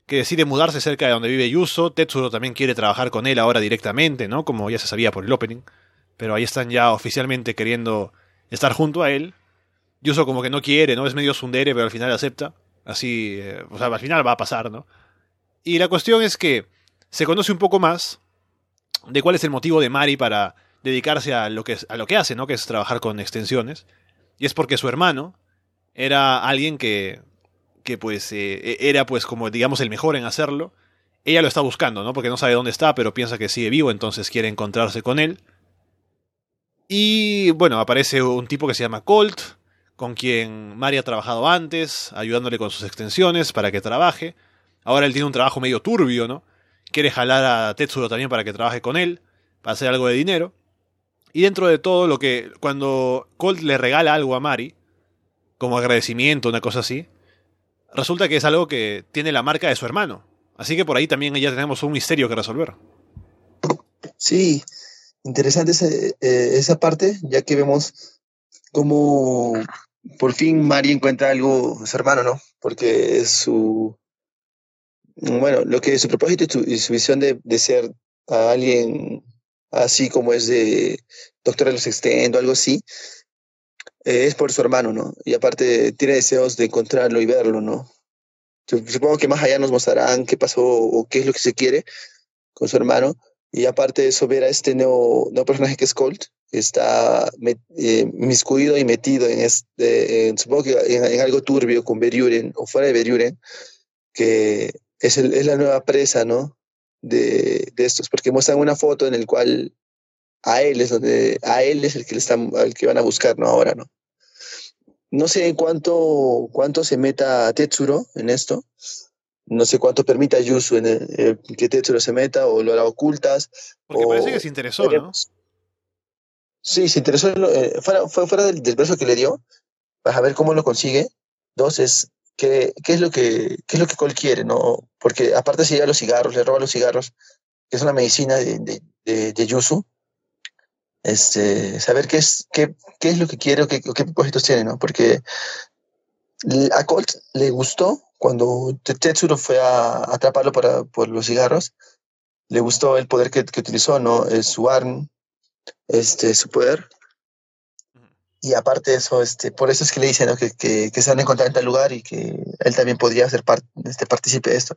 S1: que decide mudarse cerca de donde vive Yuso. Tetsuro también quiere trabajar con él ahora directamente, ¿no? Como ya se sabía por el opening. Pero ahí están ya oficialmente queriendo estar junto a él. Yuso como que no quiere, ¿no? Es medio sundere, pero al final acepta. Así, eh, o sea, al final va a pasar, ¿no? Y la cuestión es que se conoce un poco más de cuál es el motivo de Mari para dedicarse a lo que, a lo que hace, ¿no? Que es trabajar con extensiones. Y es porque su hermano era alguien que, que pues, eh, era pues como, digamos, el mejor en hacerlo. Ella lo está buscando, ¿no? Porque no sabe dónde está, pero piensa que sigue vivo, entonces quiere encontrarse con él. Y bueno, aparece un tipo que se llama Colt, con quien Mari ha trabajado antes, ayudándole con sus extensiones para que trabaje. Ahora él tiene un trabajo medio turbio, ¿no? Quiere jalar a Tetsuro también para que trabaje con él, para hacer algo de dinero. Y dentro de todo lo que, cuando Colt le regala algo a Mari, como agradecimiento, una cosa así, resulta que es algo que tiene la marca de su hermano. Así que por ahí también ya tenemos un misterio que resolver.
S2: Sí, interesante esa, eh, esa parte, ya que vemos cómo por fin Mari encuentra algo su hermano, ¿no? Porque su, bueno, lo que su propósito y su, visión de, de, ser a alguien así como es de Doctor de los Extendo, algo así, eh, es por su hermano, ¿no? Y aparte tiene deseos de encontrarlo y verlo, ¿no? Supongo que más allá nos mostrarán qué pasó o qué es lo que se quiere con su hermano. Y aparte de eso, ver a este nuevo, nuevo personaje que es Colt, está eh, miscuido y metido en este, en, supongo que en, algo turbio con Beriuren o fuera de Beriuren, que es, el, es la nueva presa, ¿no? De, de, estos, porque muestran una foto en el cual a él es donde, a él es el que le están, al que van a buscar, ¿no? Ahora, ¿no? No sé cuánto, cuánto se meta Tetsuro en esto. No sé cuánto permita Yusu en eh, que Tetsuro se meta o lo hará ocultas.
S1: Porque parece que se interesó, ¿no?
S2: Sí, se interesó, eh, fuera, fue fuera del, del, verso que le dio, para ver cómo lo consigue. Dos, es qué, qué es lo que qué es lo que Cole quiere, ¿no? Porque aparte se lleva los cigarros, le roba los cigarros, que es una medicina de, de, de, de Yusu. Este, saber qué es, qué, qué es lo que quiere o qué, qué propósitos tiene, ¿no? Porque a Colt le gustó cuando Tetsuro fue a atraparlo para, por los cigarros, le gustó el poder que, que utilizó, ¿no? Es su arm, este, su poder. Y aparte de eso, este, por eso es que le dicen ¿no? que, que, que, se van a encontrar en tal lugar y que él también podría ser parte, este, partícipe de esto.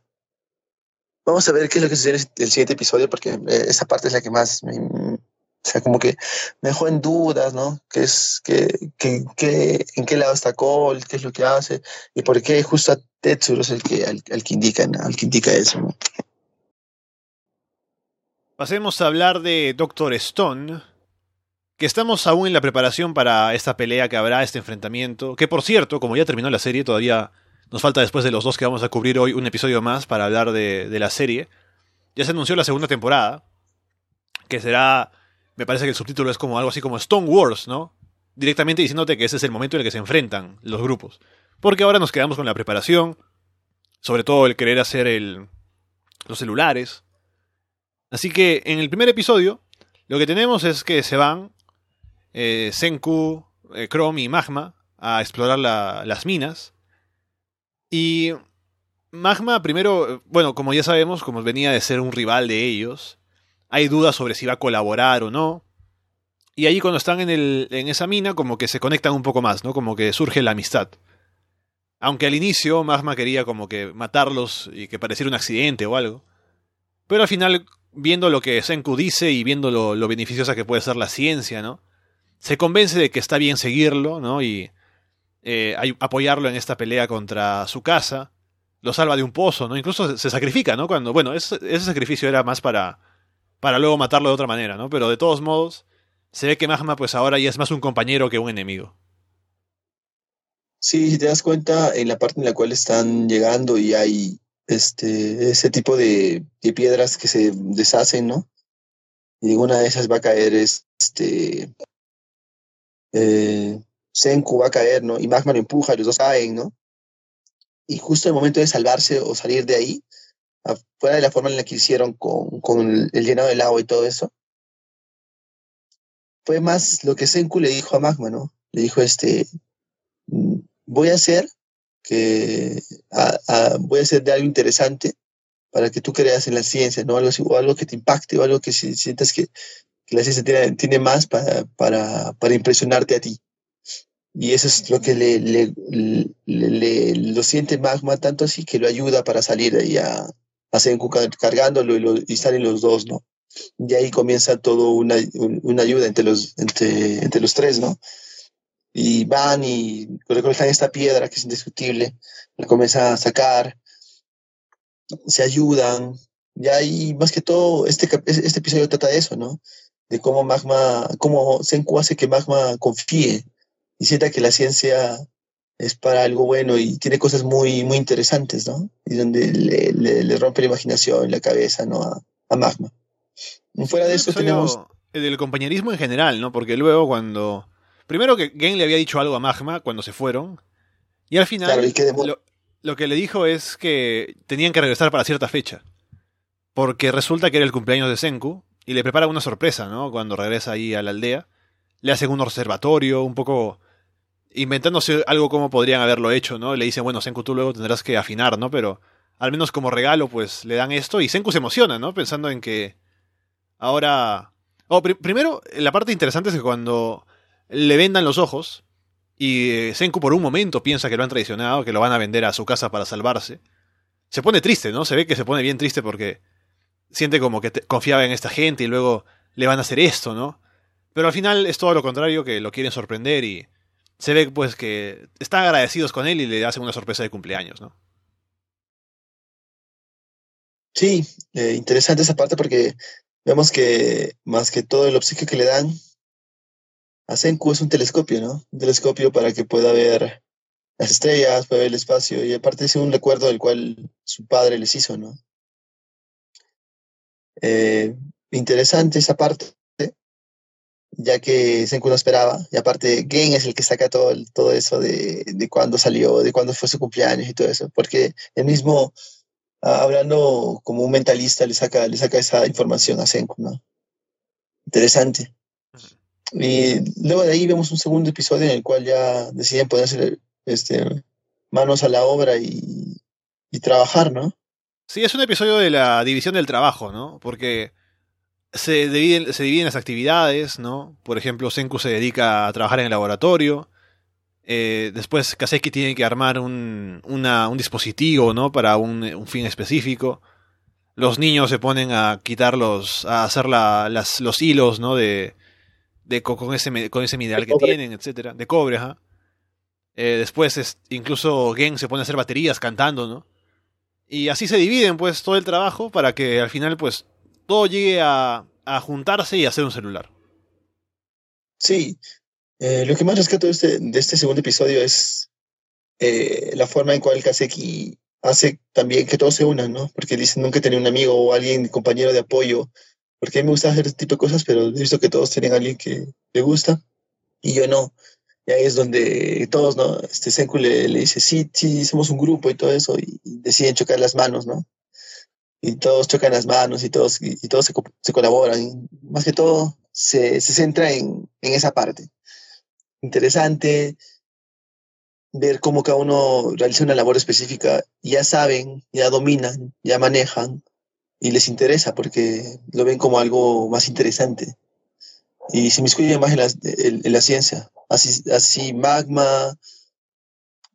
S2: Vamos a ver qué es lo que sucede en el siguiente episodio, porque eh, esa parte es la que más me, o sea, como que me dejó en dudas, ¿no? ¿Qué es, qué, qué, qué, en qué lado está Cole, qué es lo que hace, y por qué justo a Tetsuro es el que, al, al que indica, ¿no? al que indica eso, ¿no?
S1: Pasemos a hablar de Doctor Stone, que estamos aún en la preparación para esta pelea que habrá, este enfrentamiento, que por cierto, como ya terminó la serie, todavía nos falta después de los dos que vamos a cubrir hoy un episodio más para hablar de, la serie. Ya se anunció la segunda temporada, que será, me parece que el subtítulo es como algo así como Stone Wars, ¿no? Directamente diciéndote que ese es el momento en el que se enfrentan los grupos. Porque ahora nos quedamos con la preparación, sobre todo el querer hacer los celulares. Así que en el primer episodio, lo que tenemos es que se van eh, Senku, eh, Chrome y Magma a explorar la, las minas. Y Magma primero, bueno, como ya sabemos, como venía de ser un rival de ellos, hay dudas sobre si va a colaborar o no. Y ahí cuando están en esa mina, como que se conectan un poco más, ¿no? Como que surge la amistad. Aunque al inicio Magma quería como que matarlos y que pareciera un accidente o algo. Pero al final, viendo lo que Senku dice y viendo lo, lo beneficiosa que puede ser la ciencia, ¿no? Se convence de que está bien seguirlo, ¿no? Y eh, apoyarlo en esta pelea contra su casa. Lo salva de un pozo, ¿no? Incluso se sacrifica, ¿no? Cuando, bueno, ese, sacrificio era más para, para luego matarlo de otra manera, ¿no? Pero de todos modos, se ve que Magma pues ahora ya es más un compañero que un enemigo.
S2: Sí, si te das cuenta, en la parte en la cual están llegando y hay este, ese tipo de, de piedras que se deshacen, ¿no? Y ninguna de esas va a caer este, eh, Senku va a caer, ¿no? Y Magma lo empuja, los dos caen, ¿no? Y justo en el momento de salvarse o salir de ahí, fuera de la forma en la que hicieron con, con el, el llenado del agua y todo eso, fue más lo que Senku le dijo a Magma, ¿no? Le dijo, este, voy a hacer que, voy a hacer de algo interesante para que tú creas en la ciencia, ¿no? Algo así, o algo que te impacte, o algo que si, sientas que, que la ciencia tiene, tiene más para, para, para, impresionarte a ti. Y eso es lo que le, le, le, lo siente Magma tanto así que lo ayuda para salir ahí a, Senku cargándolo y, y salen los dos, ¿no? Y ahí comienza todo una, una ayuda entre los, entre, entre los tres, ¿no? Y van y recolectan esta piedra que es indiscutible, la comienzan a sacar, se ayudan. Y ahí, más que todo, este, este episodio trata de eso, ¿no? De cómo Magma, cómo Senku hace que Magma confíe y sienta que la ciencia es para algo bueno y tiene cosas muy, muy interesantes, ¿no? Y donde le, le, rompe la imaginación, la cabeza, ¿no? A, a Magma. Fuera de eso tenemos...
S1: El compañerismo en general, ¿no? Porque luego cuando... Primero que Gen le había dicho algo a Magma cuando se fueron. Y al final lo, lo, que le dijo es que tenían que regresar para cierta fecha. Porque resulta que era el cumpleaños de Senku. Y le prepara una sorpresa, ¿no? Cuando regresa ahí a la aldea. Le hace un observatorio, un poco inventándose algo como podrían haberlo hecho, ¿no? Le dicen, bueno, Senku, tú luego tendrás que afinar, ¿no? Pero al menos como regalo, pues le dan esto y Senku se emociona, ¿no? Pensando en que ahora... Oh, primero, la parte interesante es que cuando le vendan los ojos y eh, Senku por un momento piensa que lo han traicionado, que lo van a vender a su casa para salvarse, se pone triste, ¿no? Se ve que se pone bien triste porque siente como que confiaba en esta gente y luego le van a hacer esto, ¿no? Pero al final es todo lo contrario, que lo quieren sorprender y se ve pues que están agradecidos con él y le hacen una sorpresa de cumpleaños, ¿no?
S2: Sí, eh, interesante esa parte porque vemos que más que todo el obsequio que le dan a Senku es un telescopio, ¿no? Un telescopio para que pueda ver las estrellas, pueda ver el espacio y aparte es un recuerdo del cual su padre les hizo, ¿no? Eh, interesante esa parte ya que Senku no esperaba. Y aparte, Gen es el que saca todo, todo eso de, de cuándo salió, de cuándo fue su cumpleaños y todo eso. Porque él mismo, ah, hablando como un mentalista, le saca, le saca esa información a Senku, ¿no? Interesante. Y luego de ahí vemos un segundo episodio en el cual ya deciden ponerse este, manos a la obra y, y trabajar, ¿no?
S1: Sí, es un episodio de la división del trabajo, ¿no? Porque se dividen, se dividen las actividades, ¿no? Por ejemplo, Senku se dedica a trabajar en el laboratorio. Eh, después Kaseki tiene que armar un, un dispositivo, ¿no? Para un, fin específico. Los niños se ponen a quitar los, a hacer la, las, los hilos, ¿no? De, de con, ese, con ese mineral que tienen, etcétera. De cobre, ajá. Eh, después es, incluso Gen se pone a hacer baterías cantando, ¿no? Y así se dividen, pues, todo el trabajo para que al final, pues, todo llegue a, juntarse y hacer un celular.
S2: Sí, eh, lo que más rescato de este, de este segundo episodio es eh, la forma en cual Kaseki hace también que todos se unan, ¿no? Porque dicen nunca tener un amigo o alguien, compañero de apoyo, porque a mí me gusta hacer este tipo de cosas, pero he visto que todos tienen a alguien que le gusta y yo no. Y ahí es donde todos, ¿no? Este Senku le, dice, sí, sí, somos un grupo y todo eso, y deciden chocar las manos, ¿no? y todos chocan las manos y todos, y, todos se, colaboran. más que todo se, se centra en, en, esa parte. Interesante ver cómo cada uno realiza una labor específica. Ya saben, ya dominan, ya manejan y les interesa porque lo ven como algo más interesante. Y se miscuyen más en la, en, la ciencia. Así, así Magma,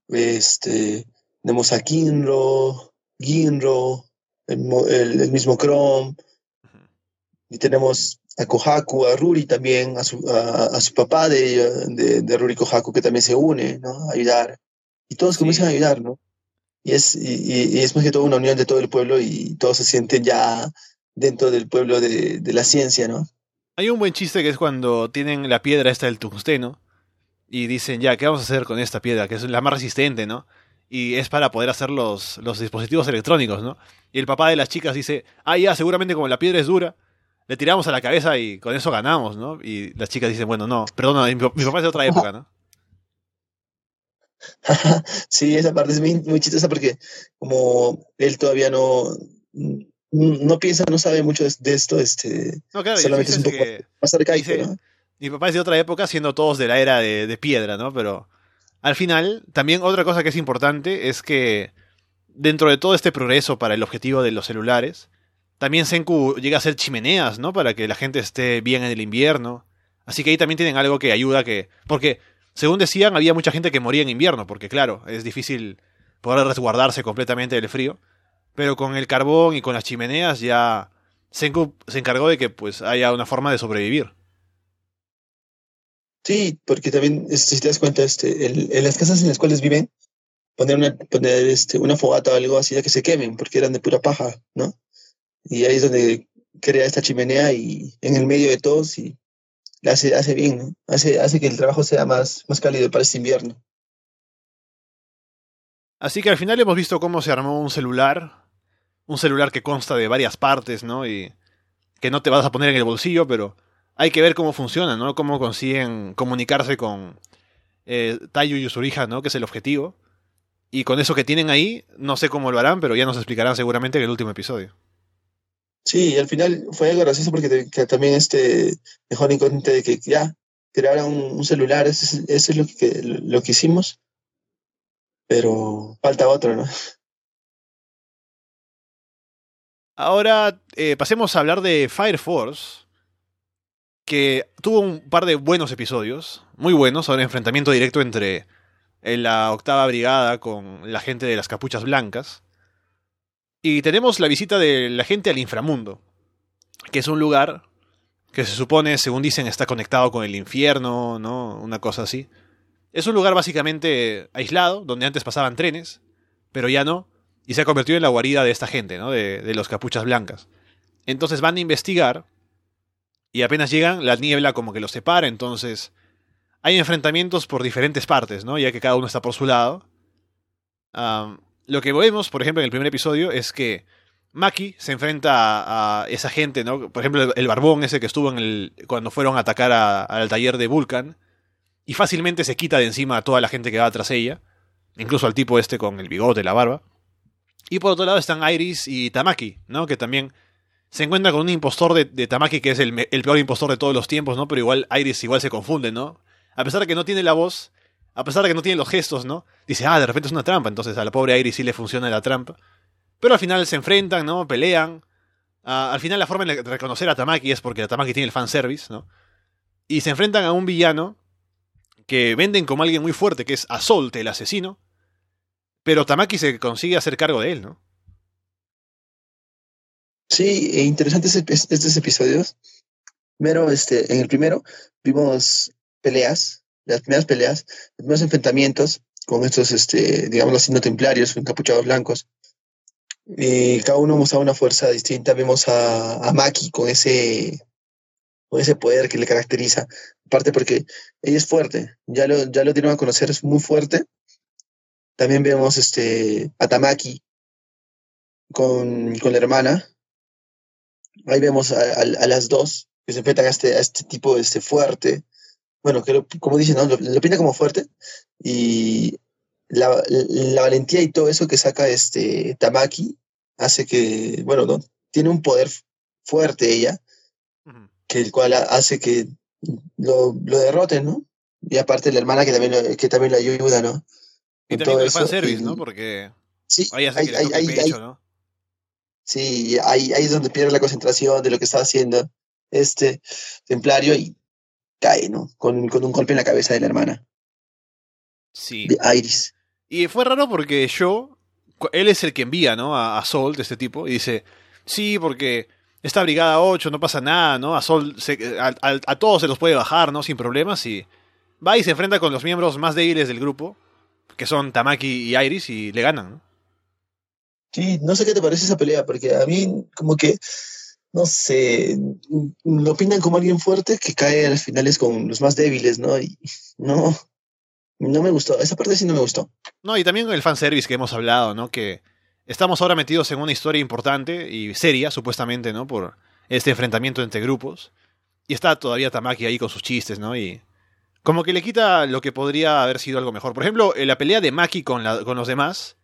S2: este, tenemos a Kinro, Ginro, el, mismo Chrome. Y tenemos a Kohaku, a Ruri también, a su, a, su papá de, de, Ruri Kohaku que también se une, ¿no? A ayudar. Y todos comienzan a ayudar, ¿no? Y es, y, es más que todo una unión de todo el pueblo y todos se sienten ya dentro del pueblo de, de la ciencia, ¿no?
S1: Hay un buen chiste que es cuando tienen la piedra esta del tungsteno y dicen, ya, ¿qué vamos a hacer con esta piedra? Que es la más resistente, ¿no? y es para poder hacer los, los dispositivos electrónicos, ¿no? Y el papá de las chicas dice, ah, ya, seguramente como la piedra es dura, le tiramos a la cabeza y con eso ganamos, ¿no? Y las chicas dicen, bueno, no, perdona, mi, papá es de otra época, ¿no?
S2: sí, esa parte es muy, muy chistosa porque como él todavía no, no piensa, no sabe mucho de, esto, este,
S1: no, claro, solamente es un poco más arcaico, ¿no? Mi papá es de otra época, siendo todos de la era de, de piedra, ¿no? Pero al final, también otra cosa que es importante es que dentro de todo este progreso para el objetivo de los celulares, también Senku llega a hacer chimeneas, ¿no? Para que la gente esté bien en el invierno. Así que ahí también tienen algo que ayuda que... Porque según decían, había mucha gente que moría en invierno, porque claro, es difícil poder resguardarse completamente del frío. Pero con el carbón y con las chimeneas ya Senku se encargó de que pues haya una forma de sobrevivir.
S2: Sí, porque también, este, si te das cuenta, este, en las casas en las cuales viven, poner una, poner este, una fogata o algo así de que se quemen, porque eran de pura paja, ¿no? Y ahí es donde crea esta chimenea y en el medio de todos y la hace, hace bien, ¿no? Hace, hace que el trabajo sea más, más cálido para este invierno.
S1: Así que al final hemos visto cómo se armó un celular, un celular que consta de varias partes, ¿no? Y que no te vas a poner en el bolsillo, pero hay que ver cómo funciona, ¿no? Cómo consiguen comunicarse con eh, Tayu y Usurija, ¿no? Que es el objetivo. Y con eso que tienen ahí, no sé cómo lo harán, pero ya nos explicarán seguramente en el último episodio.
S2: Sí, al final fue algo gracioso porque también este dejó inconsciente de que ya crearon un, celular, eso, es lo que, lo que hicimos, pero falta otro, ¿no?
S1: Ahora eh, pasemos a hablar de Fire Force, que tuvo un par de buenos episodios, muy buenos, sobre enfrentamiento directo entre en la octava brigada con la gente de las capuchas blancas. Y tenemos la visita de la gente al inframundo, que es un lugar que se supone, según dicen, está conectado con el infierno, ¿no? Una cosa así. Es un lugar básicamente aislado, donde antes pasaban trenes, pero ya no, y se ha convertido en la guarida de esta gente, ¿no? De, los capuchas blancas. Entonces van a investigar, y apenas llegan, la niebla como que los separa, entonces hay enfrentamientos por diferentes partes, ¿no? Ya que cada uno está por su lado. lo que vemos, por ejemplo, en el primer episodio es que Maki se enfrenta a, esa gente, ¿no? Por ejemplo, el, barbón ese que estuvo en el. cuando fueron a atacar al taller de Vulcan. Y fácilmente se quita de encima a toda la gente que va tras ella. Incluso al tipo este con el bigote, la barba. Y por otro lado están Iris y Tamaki, ¿no? Que también se encuentra con un impostor de, Tamaki que es el, peor impostor de todos los tiempos, ¿no? Pero igual Iris igual se confunde, ¿no? a pesar de que no tiene la voz, a pesar de que no tiene los gestos, ¿no? Dice, ah, de repente es una trampa, entonces a la pobre Iris sí le funciona la trampa. Pero al final se enfrentan, ¿no? Pelean. al final la forma de reconocer a Tamaki es porque Tamaki tiene el fanservice, ¿no? Y se enfrentan a un villano que venden como alguien muy fuerte, que es Asolte, el asesino. Pero Tamaki se consigue hacer cargo de él, ¿no?
S2: Sí, e interesantes estos episodios. Primero, este, en el primero vimos peleas, las primeras peleas, los primeros enfrentamientos con estos, este, digamos, los templarios, encapuchados blancos. Y cada uno mostraba una fuerza distinta. Vemos a, a Maki con ese, con ese poder que le caracteriza. Aparte porque ella es fuerte, ya lo, ya lo tienen a conocer, es muy fuerte. También vemos este, a Tamaki con, con la hermana. Ahí vemos a, a, las dos que se enfrentan a este, a este tipo este, fuerte, bueno, que como dicen, ¿no? lo, pinta como fuerte y la, la, valentía y todo eso que saca este Tamaki hace que, bueno, ¿no? tiene un poder fuerte ella, que el cual hace que lo, lo derroten, ¿no? Y aparte la hermana que también, lo, que también ayuda, ¿no?
S1: Y también el fanservice, ¿no? Porque
S2: sí, ahí hace que hay, pecho, ¿no? Sí, ahí, ahí es donde pierde la concentración de lo que está haciendo este templario y cae, ¿no? Con, con, un golpe en la cabeza de la hermana.
S1: Sí.
S2: De Iris.
S1: Y fue raro porque yo, él es el que envía, ¿no? A, a Sol, de este tipo, y dice, sí, porque esta brigada 8 no pasa nada, ¿no? A Sol, se, a, a, todos se los puede bajar, ¿no? Sin problemas, y va y se enfrenta con los miembros más débiles del grupo, que son Tamaki y Iris, y le ganan, ¿no?
S2: Sí, no sé qué te parece esa pelea, porque a mí como que no sé, lo pintan como alguien fuerte que cae a las finales con los más débiles, ¿no? Y no, no me gustó, esa parte sí no me gustó.
S1: No, y también el fanservice que hemos hablado, ¿no? Que estamos ahora metidos en una historia importante y seria, supuestamente, ¿no? Por este enfrentamiento entre grupos. Y está todavía Tamaki ahí con sus chistes, ¿no? Y como que le quita lo que podría haber sido algo mejor. Por ejemplo, la pelea de Maki con, con los demás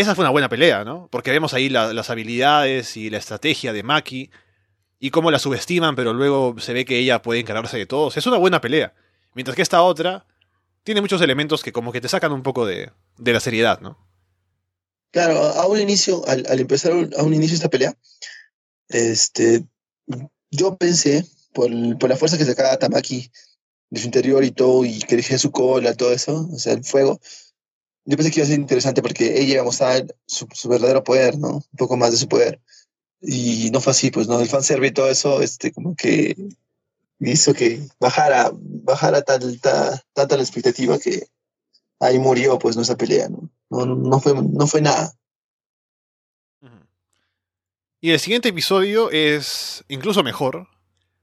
S1: esa fue una buena pelea, ¿no? Porque vemos ahí las habilidades y la estrategia de Maki y cómo la subestiman, pero luego se ve que ella puede encargarse de todos. Es una buena pelea. Mientras que esta otra tiene muchos elementos que como que te sacan un poco de, de la seriedad, ¿no?
S2: Claro, a un inicio, al, al, empezar a un inicio esta pelea, este, yo pensé, por, por la fuerza que sacaba Tamaki de su interior y todo, y que dejé su cola, todo eso, o sea, el fuego. Yo pensé que iba a ser interesante porque ella iba a mostrar su, su verdadero poder, ¿no? Un poco más de su poder. Y no fue así, pues, ¿no? El fanservice y todo eso, este, como que hizo que bajara, bajara tanta, tanta la expectativa que ahí murió, pues, no esa pelea, ¿no? No, no, fue, no fue nada.
S1: Y el siguiente episodio es incluso mejor,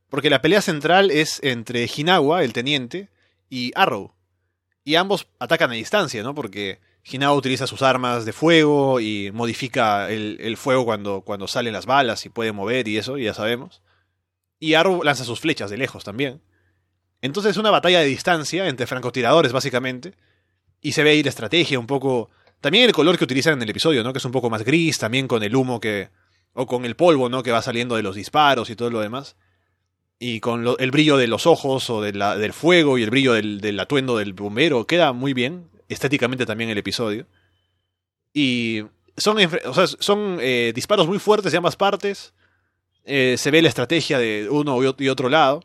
S1: porque la pelea central es entre Hinawa, el teniente, y Arrow. Y ambos atacan a distancia, ¿no? Porque Hinawa utiliza sus armas de fuego y modifica el, el, fuego cuando, cuando salen las balas y puede mover y eso, ya sabemos. Y Arrow lanza sus flechas de lejos también. Entonces es una batalla de distancia entre francotiradores, básicamente. Y se ve ahí la estrategia un poco. También el color que utilizan en el episodio, ¿no? Que es un poco más gris, también con el humo que. O con el polvo, ¿no? Que va saliendo de los disparos y todo lo demás. Y con lo, el brillo de los ojos o del fuego y el brillo del, del, atuendo del bombero. Queda muy bien. Estéticamente también el episodio. Y son, son eh, disparos muy fuertes de ambas partes. Eh, se ve la estrategia de uno y otro lado.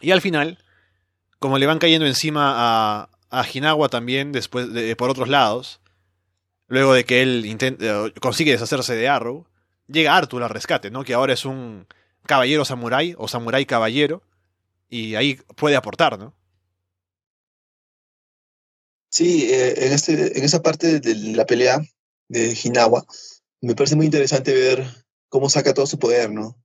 S1: Y al final, como le van cayendo encima a, a Hinawa también después de, por otros lados, luego de que él intenta, consigue deshacerse de Arrow, llega Arthur al rescate, ¿no? Que ahora es un caballero samurái o samurái caballero y ahí puede aportar, ¿no?
S2: Sí, eh, en, este, en esa parte de la pelea de Hinawa, me parece muy interesante ver cómo saca todo su poder, ¿no?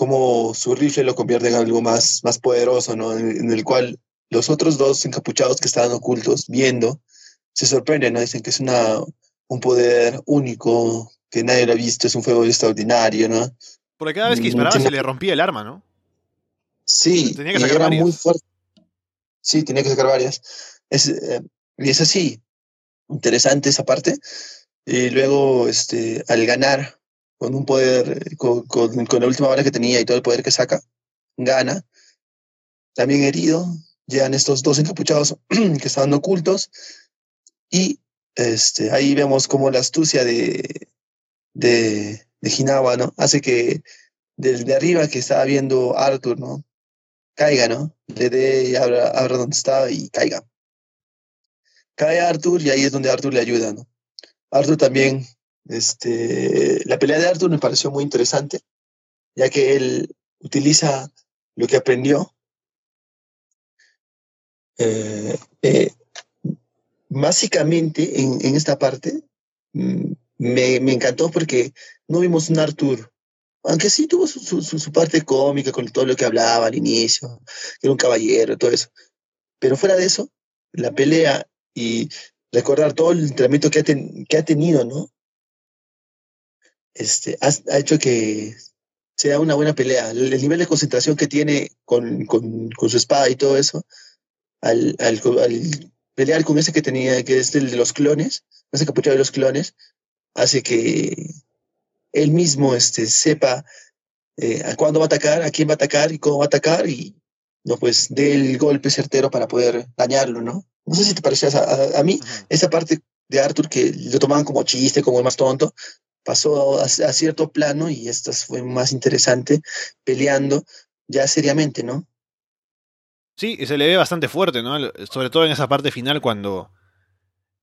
S2: cómo su rifle lo convierte en algo más, más poderoso, ¿no? En, el cual los otros dos encapuchados que estaban ocultos viendo se sorprenden, ¿no? Dicen que es una, un poder único, que nadie lo ha visto, es un fuego extraordinario, ¿no?
S1: Porque cada vez que disparaba se le rompía el arma, ¿no?
S2: Sí,
S1: tenía que sacar
S2: era
S1: varias.
S2: muy fuerte. Sí, tenía que sacar varias. Es, eh, y es así, interesante esa parte. Y luego, este, al ganar con un poder, con, con, con, la última bala que tenía y todo el poder que saca, gana. También herido, llegan estos dos encapuchados que estaban ocultos y este, ahí vemos como la astucia de, de, de Hinawa, ¿no? Hace que desde arriba que estaba viendo Arthur, ¿no? Caiga, ¿no? Le dé abra, abra donde estaba y caiga. Cae Arthur y ahí es donde Arthur le ayuda, ¿no? Arthur también este, la pelea de Arthur me pareció muy interesante, ya que él utiliza lo que aprendió. Eh, eh, básicamente, en, en, esta parte, me, me, encantó porque no vimos un Arthur, aunque sí tuvo su, su, parte cómica con todo lo que hablaba al inicio, era un caballero, todo eso. Pero fuera de eso, la pelea y recordar todo el entrenamiento que ha, ten, que ha tenido, ¿no? este, ha, hecho que sea una buena pelea. El, el nivel de concentración que tiene con, con, con, su espada y todo eso, al, al, pelear con ese que tenía, que es el de los clones, ese capuchado de los clones, hace que él mismo este, sepa eh, a cuándo va a atacar, a quién va a atacar y cómo va a atacar y no pues dé el golpe certero para poder dañarlo, ¿no? No sé si te parecía a, a, a mí, esa parte de Arthur que lo tomaban como chiste, como el más tonto, pasó a, a, cierto plano y esto fue más interesante, peleando ya seriamente, ¿no?
S1: Sí, y se le ve bastante fuerte, ¿no? Sobre todo en esa parte final cuando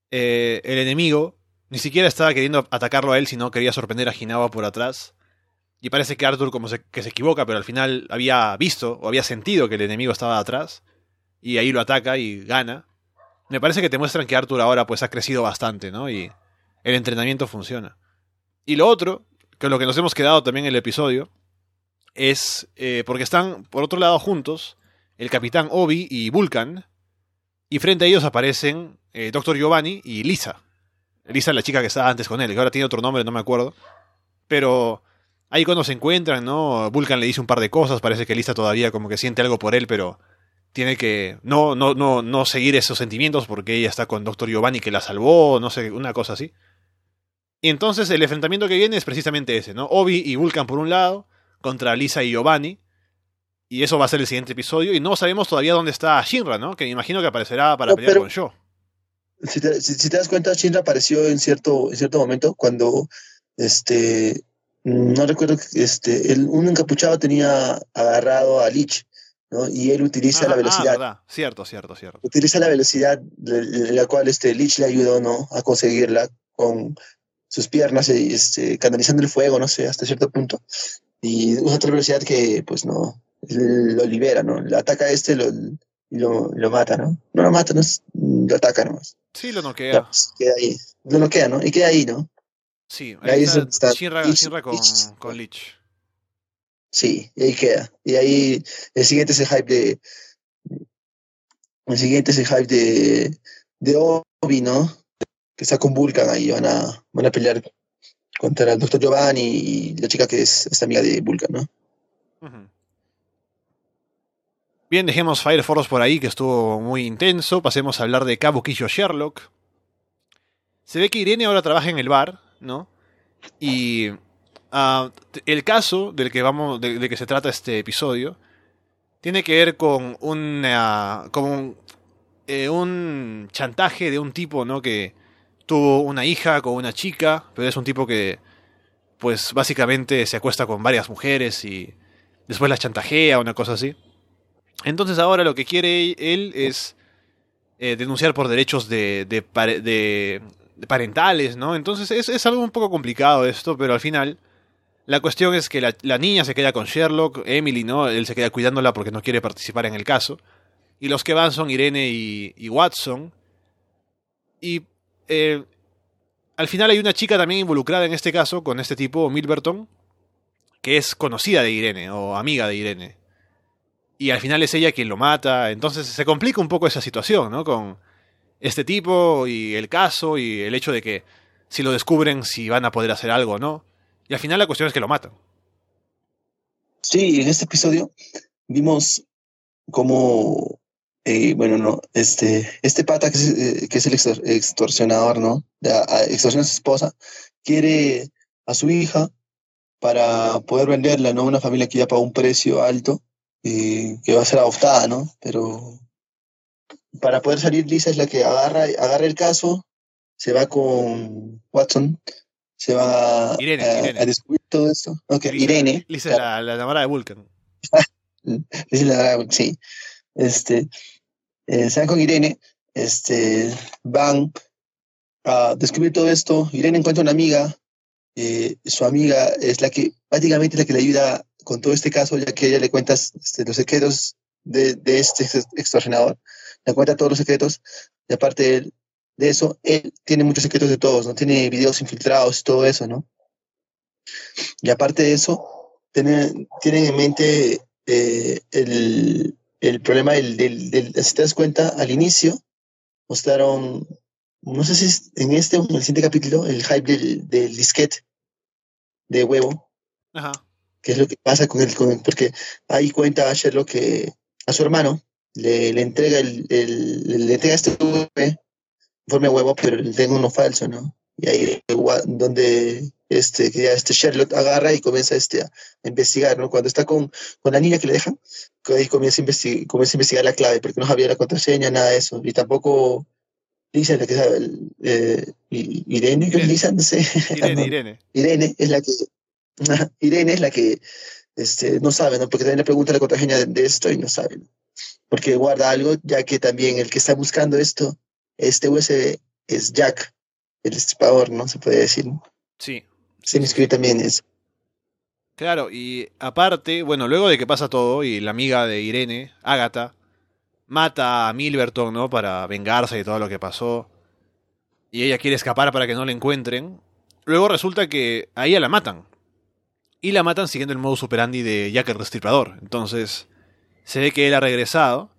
S1: eh, el enemigo ni siquiera estaba queriendo atacarlo a él, sino quería sorprender a Hinawa por atrás. Y parece que Arthur como se, que se equivoca, pero al final había visto o había sentido que el enemigo estaba atrás. Y ahí lo ataca y gana. Me parece que te muestran que Arthur ahora pues ha crecido bastante, ¿no? Y el entrenamiento funciona. Y lo otro, que lo que nos hemos quedado también en el episodio, es eh, porque están, por otro lado, juntos, el capitán Obi y Vulcan, y frente a ellos aparecen eh, Doctor Giovanni y Lisa. Lisa es la chica que estaba antes con él, que ahora tiene otro nombre, no me acuerdo. Pero ahí cuando se encuentran, ¿no? Vulcan le dice un par de cosas, parece que Lisa todavía como que siente algo por él, pero tiene que no, no, no, no seguir esos sentimientos porque ella está con Doctor Giovanni que la salvó, no sé, una cosa así. Y entonces el enfrentamiento que viene es precisamente ese, ¿no? Obi y Vulcan por un lado, contra Lisa y Giovanni. Y eso va a ser el siguiente episodio. Y no sabemos todavía dónde está Shinra, ¿no? Que me imagino que aparecerá para
S2: No,
S1: pelear
S2: pero-
S1: con Sho.
S2: Si te, si, si te das cuenta, Shinra apareció en cierto, en cierto momento cuando este no recuerdo que este el, un encapuchado tenía agarrado a Lich ¿no? Y él utiliza
S1: Ajá,
S2: la
S1: ah,
S2: velocidad,
S1: verdad. Cierto, cierto, cierto.
S2: utiliza la velocidad de, la cual este Lich le ayudó, ¿no? A conseguirla con sus piernas, este, canalizando el fuego, no sé, hasta cierto punto. Y usa otra velocidad que, pues, no, lo libera, ¿no? Le ataca a este lo, y lo, lo mata, ¿no? No lo mata, no lo ataca nomás.
S1: Sí, lo noquea.
S2: queda ahí. Lo noquea, ¿no? Y queda ahí, ¿no?
S1: Sí,
S2: ahí
S1: ahí
S2: es
S1: está
S2: está
S1: Shinra,
S2: Lich-
S1: Shinra con,
S2: Lich.
S1: con Lich.
S2: Sí, y ahí queda. Y ahí el siguiente es el hype de. El siguiente es el hype de, de Obi, ¿no? Que está con Vulcan ahí, van a, van a pelear contra el Dr. Giovanni y la chica que es esta amiga de Vulcan, ¿no?
S1: Ujú. Bien, dejemos Fire Force por ahí, que estuvo muy intenso. Pasemos a hablar de Kabukiyo Sherlock. Se ve que Irene ahora trabaja en el bar, ¿no? Y ah, el caso del que vamos, de, de que se trata este episodio, tiene que ver con una, con un, eh, un chantaje de un tipo, ¿no? Que tuvo una hija con una chica, pero es un tipo que, pues, básicamente se acuesta con varias mujeres y después las chantajea, una cosa así. Entonces ahora lo que quiere él es eh, denunciar por derechos de, de, pare- de- de parentales, ¿no? Entonces es, algo un poco complicado esto, pero al final la cuestión es que la, niña se queda con Sherlock, Emily, ¿no? Él se queda cuidándola porque no quiere participar en el caso. Y los que van son Irene y, y Watson. Y eh, al final hay una chica también involucrada en este caso, con este tipo, Milberton, que es conocida de Irene o amiga de Irene. Y al final es ella quien lo mata. Entonces se complica un poco esa situación, ¿no? Con este tipo y el caso y el hecho de que si lo descubren, si van a poder hacer algo o no. Y al final la cuestión es que lo matan.
S2: Sí, en este episodio vimos cómo, eh, bueno, no, este, este pata que es, eh, es el extor- extorsionador, ¿no? Extorsiona a su esposa, quiere a su hija para poder venderla, ¿no? Una familia que ya pagó un precio alto y que va a ser adoptada, ¿no? Pero para poder salir Lisa es la que agarra, agarra el caso, se va con Watson, se va a,
S1: Irene,
S2: a-
S1: Irene.
S2: a descubrir todo esto. Ok,
S1: Lisa-
S2: Irene.
S1: Lisa es la, la enamorada de Vulcan.
S2: Es la- sí. Este, eh, se van con Irene, este, van a descubrir todo esto. Irene encuentra una amiga, eh, su amiga es la que, prácticamente es la que le ayuda con todo este caso, ya que ella le cuenta este, los secretos de, de este ex- extorsionador. Le cuenta todos los secretos, y aparte de, eso, él tiene muchos secretos de todos, ¿no? Tiene videos infiltrados y todo eso, ¿no? Y aparte de eso, tienen, tienen en mente eh, el, el problema del, del, del- si te das cuenta, al inicio mostraron, no sé si en este o en el siguiente capítulo, el hype del, del disquete de huevo,
S1: Ajá.
S2: Que es lo que pasa con él, con porque ahí cuenta a Sherlock que a su hermano le, le entrega el, el- le entrega este USB informe huevo, pero le tengo uno falso, ¿no? Y ahí donde este, que ya este Sherlock agarra y comienza este, a investigar, ¿no? Cuando está con, con la niña que le dejan, que ahí comienza a, investi- comienza a investigar la clave, porque no sabía la contraseña, nada de eso. Y tampoco Lisa, la que sabe, eh, Irene,
S1: Irene.
S2: Lisa, no sé.
S1: Irene,
S2: No,
S1: Irene.
S2: Irene es la que Irene es la que este, no sabe, ¿no? Porque también le pregunta la contraseña de, de esto y no sabe, ¿no? Porque guarda algo, ya que también el que está buscando esto, este USB es Jack, el destripador, ¿no? Se puede decir. ¿no?
S1: Sí.
S2: Se me inscribe también eso.
S1: Claro, y aparte, bueno, luego de que pasa todo y la amiga de Irene, Agatha, mata a Milberton, ¿no? Para vengarse de todo lo que pasó. Y ella quiere escapar para que no la encuentren. Luego resulta que a ella la matan. Y la matan siguiendo el modus operandi de Jack el Destripador. Entonces, se ve que él ha regresado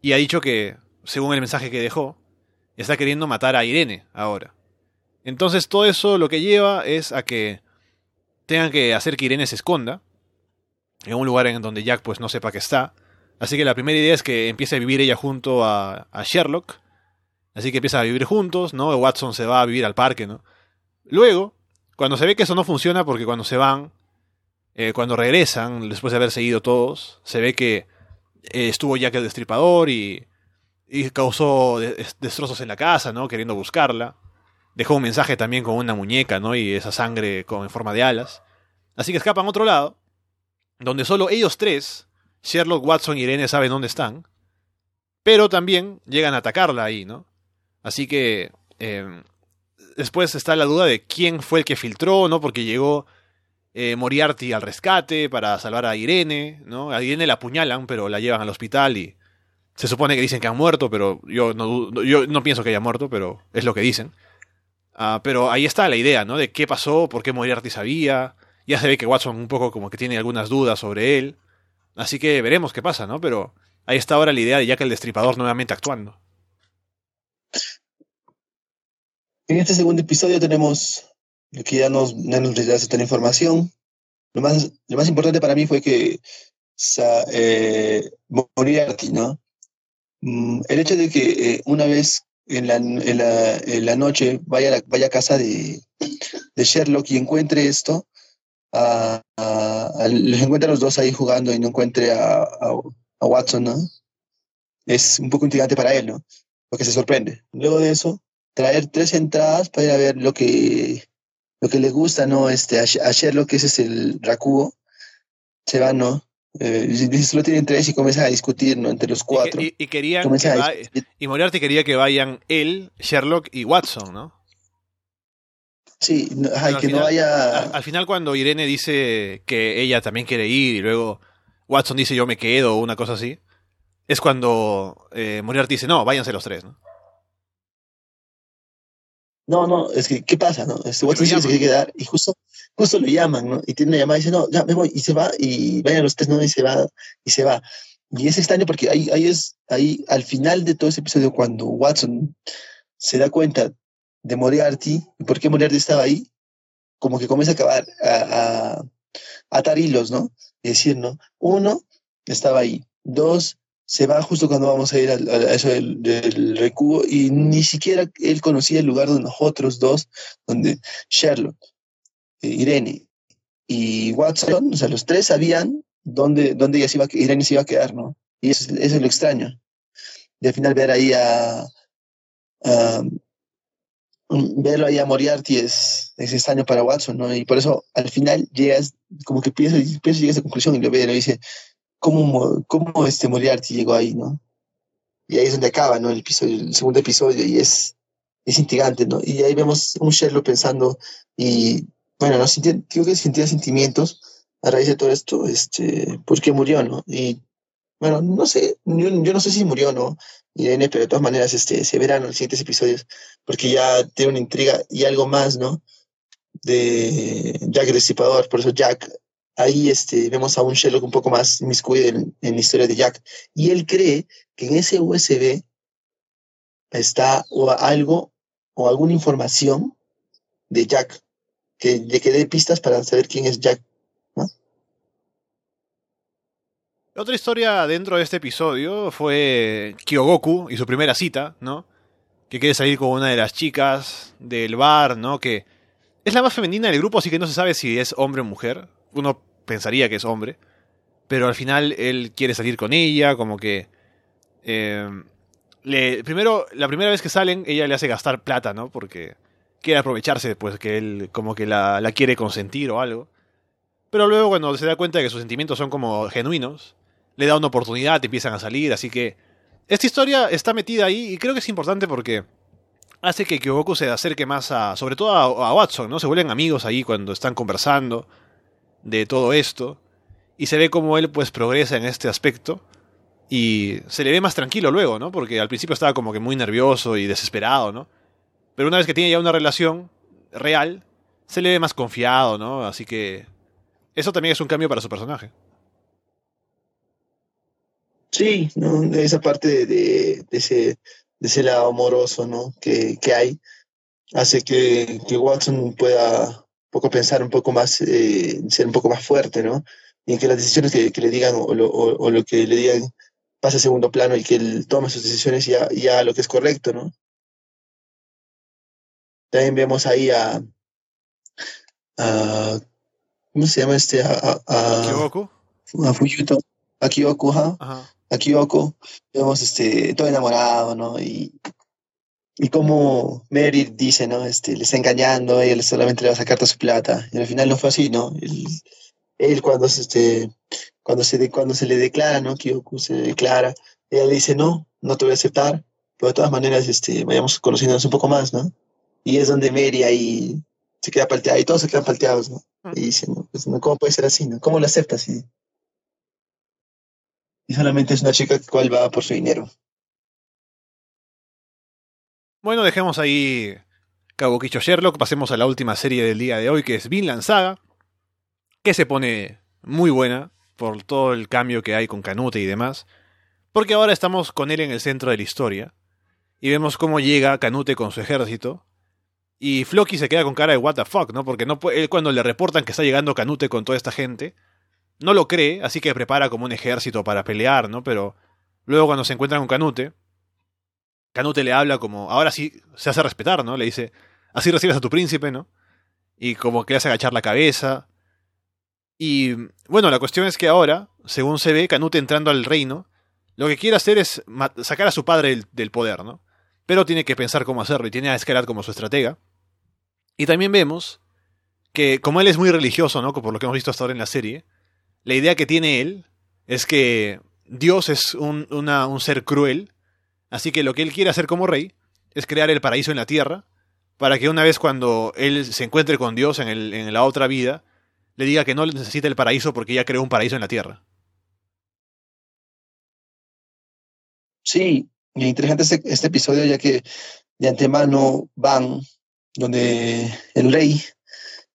S1: y ha dicho que, según el mensaje que dejó, está queriendo matar a Irene ahora. Entonces, todo eso lo que lleva es a que tengan que hacer que Irene se esconda en un lugar en donde Jack pues no sepa que está. Así que la primera idea es que empiece a vivir ella junto a, a Sherlock. Así que empiezan a vivir juntos, ¿no? Watson se va a vivir al parque, ¿no? Luego, cuando se ve que eso no funciona, porque cuando se van, eh, cuando regresan, después de haber seguido todos, se ve que eh, estuvo Jack el Destripador y, y causó de- destrozos en la casa, ¿no? Queriendo buscarla. Dejó un mensaje también con una muñeca, ¿no? Y esa sangre con, en forma de alas. Así que escapan a otro lado, donde solo ellos tres, Sherlock, Watson y Irene saben dónde están, pero también llegan a atacarla ahí, ¿no? Así que eh, después está la duda de quién fue el que filtró, ¿no? Porque llegó eh, Moriarty al rescate para salvar a Irene, ¿no? A Irene la apuñalan, pero la llevan al hospital y se supone que dicen que han muerto, pero yo no, yo no pienso que haya muerto, pero es lo que dicen. Ah, pero ahí está la idea, ¿no? De qué pasó, por qué Moriarty sabía. Ya se ve que Watson un poco como que tiene algunas dudas sobre él. Así que veremos qué pasa, ¿no? Pero ahí está ahora la idea de Jack el Destripador nuevamente actuando.
S2: En este segundo episodio tenemos que ya nos, ya nos rechaza toda la información. Lo más, lo más importante para mí fue que sa, eh, Moriarty, ¿no? Mm, el hecho de que eh, una vez en la, en la, en la noche vaya a, la, vaya a casa de, de Sherlock y encuentre esto, a, a, a, los encuentra a los dos ahí jugando y no encuentre a, Watson, ¿no? Es un poco intrigante para él, ¿no? Porque se sorprende. Luego de eso, traer tres entradas para ir a ver lo que, lo que le gusta, ¿no? Este, a, Sherlock, ese es el Rakugo, se va, ¿no? Eh, solo tienen tres y comienzan a discutir ¿no? entre los cuatro.
S1: Y, y, y querían que va, y Moriarty quería que vayan él, Sherlock y Watson, ¿no?
S2: Sí, no, ay, que final, no vaya.
S1: Al, al, final, cuando Irene dice que ella también quiere ir y luego Watson dice yo me quedo o una cosa así, es cuando eh, Moriarty dice no, váyanse los tres, ¿no?
S2: No, no, es que, ¿qué pasa, no? Este Watson se quiere quedar y justo, justo lo llaman, ¿no? Y tiene una llamada y dice, no, ya me voy, y se va, y vayan los tres, ¿no? Y se va, y se va. Y es extraño porque ahí, ahí es, ahí al final de todo ese episodio, cuando Watson se da cuenta de Moriarty, y por qué Moriarty estaba ahí, como que comienza a acabar, a, a, a atar hilos, ¿no? Y decir, ¿no? Uno, estaba ahí. Dos, se va justo cuando vamos a ir a, eso del, recubo y ni siquiera él conocía el lugar donde nosotros dos, donde Sherlock, eh, Irene y Watson, o sea, los tres sabían dónde, dónde ella se iba, Irene se iba a quedar, ¿no? Y eso, eso es lo extraño. Y al final ver ahí a, a verlo ahí a Moriarty es, es extraño para Watson, ¿no? Y por eso al final llegas, como que piensas, piensas llegas a esa conclusión y lo ve y lo dice, cómo, cómo este Moriarty llegó ahí, ¿no? Y ahí es donde acaba, ¿no? El, episodio, el segundo episodio y es, es intrigante, ¿no? Y ahí vemos un Sherlock pensando y, bueno, no sentía, creo que sentía sentimientos a raíz de todo esto, este, porque murió, ¿no? Y, bueno, no sé, yo, yo no sé si murió, ¿no? Irene, pero de todas maneras, este, se verán los siguientes episodios, porque ya tiene una intriga y algo más, ¿no? De Jack el por eso Jack ahí este, vemos a un Sherlock un poco más inmiscuido en, en, la historia de Jack. Y él cree que en ese USB está o algo o alguna información de Jack, que le quede pistas para saber quién es Jack.
S1: Otra historia dentro de este episodio fue Kyogoku y su primera cita, ¿no? Que quiere salir con una de las chicas del bar, ¿no? Que es la más femenina del grupo, así que no se sabe si es hombre o mujer uno pensaría que es hombre, pero al final él quiere salir con ella, como que... Eh, le, primero, la primera vez que salen, ella le hace gastar plata, ¿no? Porque quiere aprovecharse, pues que él como que la, la quiere consentir o algo. Pero luego cuando se da cuenta de que sus sentimientos son como genuinos, le da una oportunidad, empiezan a salir, así que... Esta historia está metida ahí y creo que es importante porque hace que Kyogoku se acerque más a, sobre todo a, a Watson, ¿no? Se vuelven amigos ahí cuando están conversando de todo esto y se ve como él pues progresa en este aspecto y se le ve más tranquilo luego, ¿no? Porque al principio estaba como que muy nervioso y desesperado, ¿no? Pero una vez que tiene ya una relación real, se le ve más confiado, ¿no? Así que eso también es un cambio para su personaje.
S2: Sí, ¿no? esa parte de, de, de, ese, de ese lado amoroso, ¿no? Que, que hay, hace que, que Watson pueda poco pensar un poco más, eh, ser un poco más fuerte, ¿no? Y en que las decisiones que, que le digan o lo, o, o lo, que le digan pase a segundo plano y que él tome sus decisiones ya, ya lo que es correcto, ¿no? También vemos ahí a, a ¿cómo se llama este? A, a, a, a Fuyuto, a.
S1: Ajá.
S2: a Kyoko, vemos este, todo enamorado, ¿no? Y, y como Mary dice, ¿no? Este, le está engañando, él solamente le va a sacar toda su plata. Y al final no fue así, ¿no? Él, él cuando, este, cuando se, cuando se le declara, ¿no? Kyoku se declara, ella le dice, no, no te voy a aceptar, pero de todas maneras, este, vayamos conociéndonos un poco más, ¿no? Y es donde Mary ahí se queda palteada y todos se quedan palteados, ¿no? Y dicen, no, pues, ¿cómo puede ser así, no? ¿Cómo lo aceptas? Y, y solamente es una chica que cual va por su dinero.
S1: Bueno, dejemos ahí Quicho Sherlock, pasemos a la última serie del día de hoy, que es Vinland Saga, que se pone muy buena por todo el cambio que hay con Canute y demás, porque ahora estamos con él en el centro de la historia, y vemos cómo llega Canute con su ejército, y Floki se queda con cara de what the fuck, ¿no? Porque no él cuando le reportan que está llegando Canute con toda esta gente, no lo cree, así que prepara como un ejército para pelear, ¿no? Pero luego cuando se encuentran con Canute, Canute le habla como, ahora sí se hace respetar, ¿no? Le dice, así recibes a tu príncipe, ¿no? Y como que le hace agachar la cabeza. Y bueno, la cuestión es que ahora, según se ve, Canute entrando al reino, lo que quiere hacer es sacar a su padre del, poder, ¿no? Pero tiene que pensar cómo hacerlo y tiene a Escalat como su estratega. Y también vemos que, como él es muy religioso, ¿no? Por lo que hemos visto hasta ahora en la serie, la idea que tiene él es que Dios es un, un ser cruel Así que lo que él quiere hacer como rey es crear el paraíso en la tierra, para que una vez cuando él se encuentre con Dios en, el, en la otra vida, le diga que no necesita el paraíso porque ya creó un paraíso en la tierra.
S2: Sí, interesante este, este, episodio ya que de antemano van donde el rey,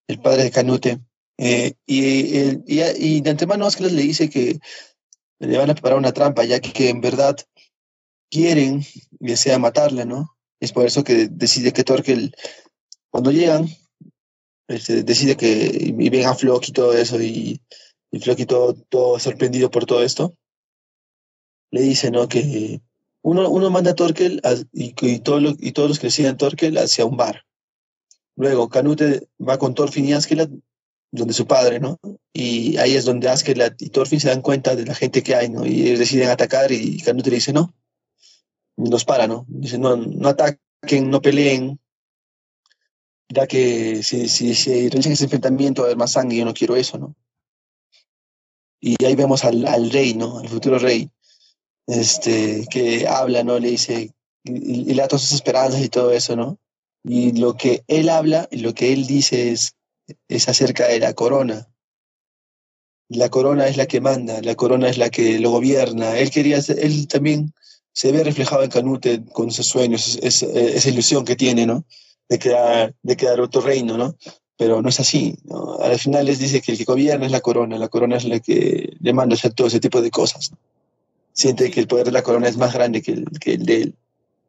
S2: el padre de Canute, eh, y, de antemano Ángeles le dice que le van a preparar una trampa, ya que en verdad quieren desea matarle, ¿no? Es por eso que decide que Torkel, cuando llegan, este, decide que y ven a Flock y todo eso, y, y y todo, todo sorprendido por todo esto, le dice, ¿no? Que uno, uno manda a Torkel y, y, y todos los que siguen Torkel hacia un bar. Luego, Canute va con Thorfinn y Askelat, donde su padre, ¿no? Y ahí es donde Askelat y Thorfinn se dan cuenta de la gente que hay, ¿no? Y ellos deciden atacar y Canute le dice, no, los para, ¿no? Dice, no, ataquen, no peleen, ya que si, si, si realizan ese enfrentamiento va a haber más sangre, yo no quiero eso, ¿no? Y ahí vemos al, al rey, ¿no? Al futuro rey, este, que habla, ¿no? Le dice, y, le da todas sus esperanzas y todo eso, ¿no? Y lo que él habla, y lo que él dice es, es acerca de la corona. La corona es la que manda, la corona es la que lo gobierna. Él quería, él también se ve reflejado en Canute con sus sueños, esa ilusión que tiene, ¿no? De crear, de crear otro reino, ¿no? Pero no es así, ¿no? Al final les dice que el que gobierna es la corona, la corona es la que le manda hacer todo ese tipo de cosas. Siente que el poder de la corona es más grande que el, que el de él.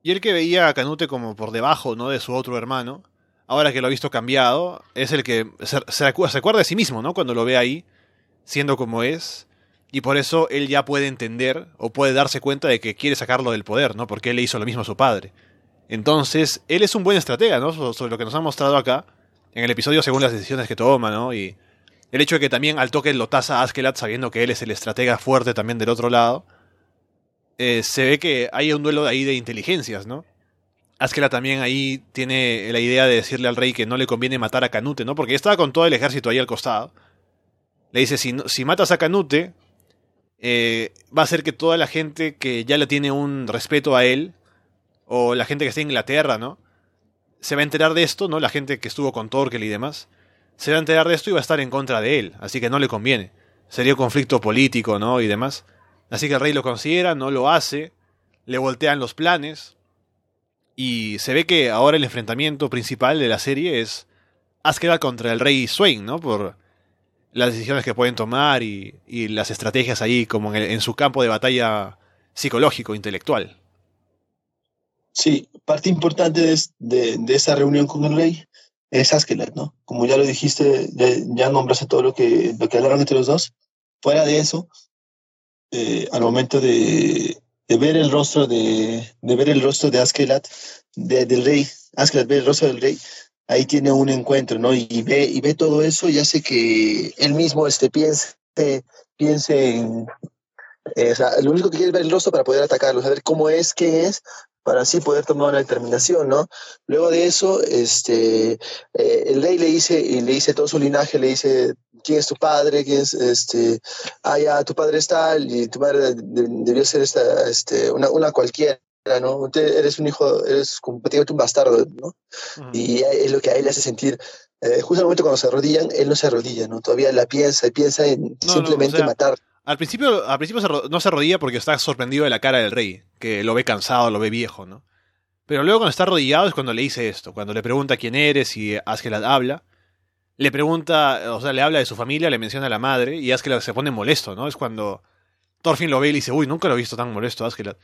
S1: Y el que veía a Canute como por debajo, ¿no? De su otro hermano, ahora que lo ha visto cambiado, es el que se, se acuerda de sí mismo, ¿no? Cuando lo ve ahí, siendo como es, y por eso él ya puede entender o puede darse cuenta de que quiere sacarlo del poder, ¿no? Porque él le hizo lo mismo a su padre. Entonces, él es un buen estratega, ¿no? Sobre lo que nos ha mostrado acá, en el episodio según las decisiones que toma, ¿no? Y el hecho de que también al toque lo tasa Askelat sabiendo que él es el estratega fuerte también del otro lado, eh, se ve que hay un duelo ahí de inteligencias, ¿no? Askelat también ahí tiene la idea de decirle al rey que no le conviene matar a Canute, ¿no? Porque estaba con todo el ejército ahí al costado. Le dice, si, si matas a Canute, eh, va a hacer que toda la gente que ya le tiene un respeto a él, o la gente que está en Inglaterra, ¿no? Se va a enterar de esto, ¿no? La gente que estuvo con Torkel y demás, se va a enterar de esto y va a estar en contra de él, así que no le conviene. Sería conflicto político, ¿no? Y demás. Así que el rey lo considera, no lo hace, le voltean los planes, y se ve que ahora el enfrentamiento principal de la serie es Askeladd contra el rey Swain, ¿no? Por las decisiones que pueden tomar y, las estrategias ahí como en, su campo de batalla psicológico, intelectual.
S2: Sí, parte importante de, de, esa reunión con el rey es Askelat, ¿no? Como ya lo dijiste, ya, nombraste todo lo que, lo que hablaron entre los dos. Fuera de eso, eh, al momento de, de, ver el rostro de, de ver el rostro de Askelat, del rey, Askelat ve el rostro del rey, ahí tiene un encuentro, ¿no? Y ve, y ve todo eso y hace que él mismo este, piense, piense en... Eh, o sea, lo único que quiere es ver el rostro para poder atacarlo, saber cómo es, qué es, para así poder tomar una determinación, ¿no? Luego de eso, este, eh, el rey le dice, y le dice todo su linaje, le dice quién es tu padre, quién es, este, ah, ya, tu padre es tal y tu madre debió ser esta, este, una, una cualquiera, ¿no? eres un hijo, eres completamente un bastardo, ¿no? Y es lo que a él le hace sentir, eh, justo al momento cuando se arrodillan, él no se arrodilla, ¿no? Todavía la piensa y piensa en simplemente matar.
S1: Al principio, al principio no se arrodilla porque está sorprendido de la cara del rey, que lo ve cansado, lo ve viejo, ¿no? Pero luego cuando está arrodillado es cuando le dice esto, cuando le pregunta quién eres y Askeladd habla. Le pregunta, o sea, le habla de su familia, le menciona a la madre y Askeladd se pone molesto, ¿no? Es cuando Thorfinn lo ve y le dice, uy, nunca lo he visto tan molesto Askeladd.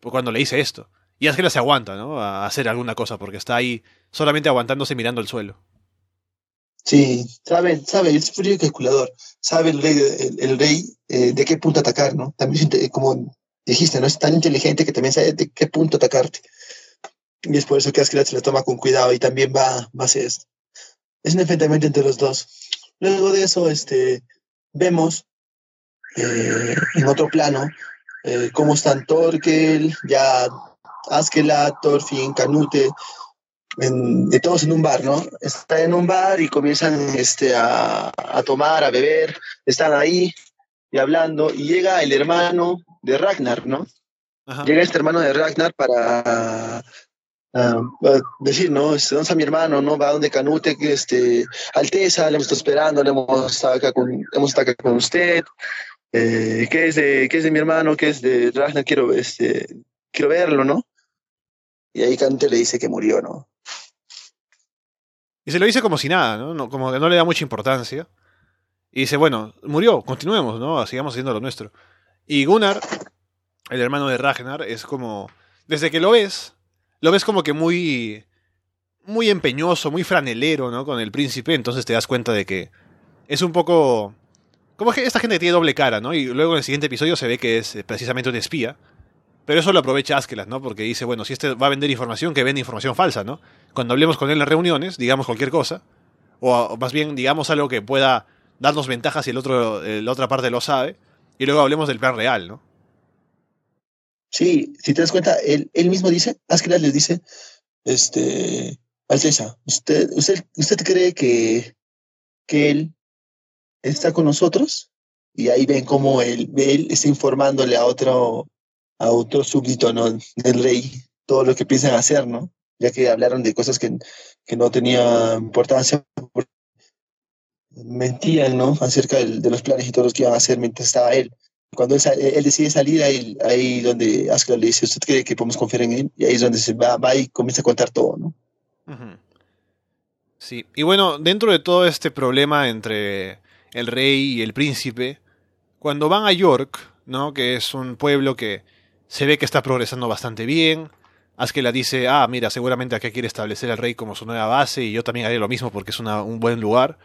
S1: Pues cuando le dice esto. Y Askeladd se aguanta, ¿no? A hacer alguna cosa porque está ahí solamente aguantándose mirando el suelo.
S2: Sí, sabe, sabe, es frío calculador. Sabe el rey, el, rey eh, de qué punto atacar, ¿no? También, como dijiste, ¿no? Es tan inteligente que también sabe de qué punto atacarte. Y es por eso que Askeladd se lo toma con cuidado y también va, va a hacer esto. Es un enfrentamiento entre los dos. Luego de eso, este, vemos eh, en otro plano eh, cómo están Torkel, ya Askeladd, Thorfinn, Canute, en, todos en un bar, ¿no? Están en un bar y comienzan este, a, a tomar, a beber, están ahí y hablando, y llega el hermano de Ragnar, ¿no? Llega este hermano de Ragnar para Uh, decir, ¿no? Este, ¿Dónde está mi hermano? ¿No? Va donde Canute, que este, Alteza, le hemos estado esperando, le hemos estado acá con, hemos estado acá con usted. Eh, ¿qué, es de, ¿Qué es de mi hermano? ¿Qué es de Ragnar? Quiero, este, quiero verlo, ¿no? Y ahí Canute le dice que murió, ¿no?
S1: Y se lo dice como si nada, ¿no? Como que no le da mucha importancia. Y dice, bueno, murió, continuemos, ¿no? Sigamos haciendo lo nuestro. Y Gunnar, el hermano de Ragnar, es como. Desde que lo ves, lo ves como que muy muy empeñoso, muy franelero, ¿no? Con el príncipe, entonces te das cuenta de que es un poco como que esta gente tiene doble cara, ¿no? Y luego en el siguiente episodio se ve que es eh, precisamente un espía. Pero eso lo aprovecha Askelas, ¿no? Porque dice, bueno, si este va a vender información, que vende información falsa, ¿no? Cuando hablemos con él en reuniones, digamos cualquier cosa, o, más bien digamos algo que pueda darnos ventajas si el otro, la otra parte lo sabe, y luego hablemos del plan real, ¿no?
S2: Sí, si te das cuenta, él, él mismo dice, Askelas les dice, este, Alteza, ¿usted, usted, usted cree que, que él está con nosotros? Y ahí ven cómo él, él está informándole a otro, a otro súbdito ¿no? del rey todo lo que piensan hacer, ¿no? Ya que hablaron de cosas que, que no tenían importancia, mentían, ¿no? Acerca de, de los planes y todo lo que iban a hacer mientras estaba él. Cuando él, decide salir, ahí, ahí donde Askeladd le dice, ¿usted cree que podemos confiar en él? Y ahí es donde se va, va y comienza a contar todo, ¿no?
S1: Sí, y bueno, dentro de todo este problema entre el rey y el príncipe, cuando van a York, ¿no? Que es un pueblo que se ve que está progresando bastante bien, Askeladd dice, ah, mira, seguramente acá quiere establecer al rey como su nueva base y yo también haré lo mismo porque es un buen lugar.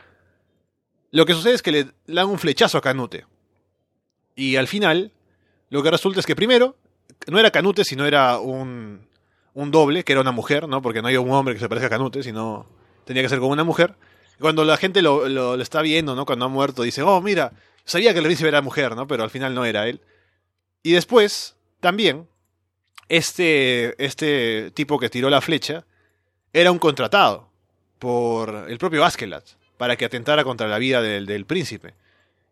S1: Lo que sucede es que le dan un flechazo a Canute. Y al final, lo que resulta es que primero, no era Canute, sino era un, un doble, que era una mujer, ¿no? Porque no hay un hombre que se parezca a Canute, sino tenía que ser como una mujer. Cuando la gente lo, lo, está viendo, ¿no? Cuando ha muerto, dice, oh, mira, sabía que el príncipe era mujer, ¿no? Pero al final no era él. Y después, también, este, este tipo que tiró la flecha era un contratado por el propio Askeladd para que atentara contra la vida del, del príncipe.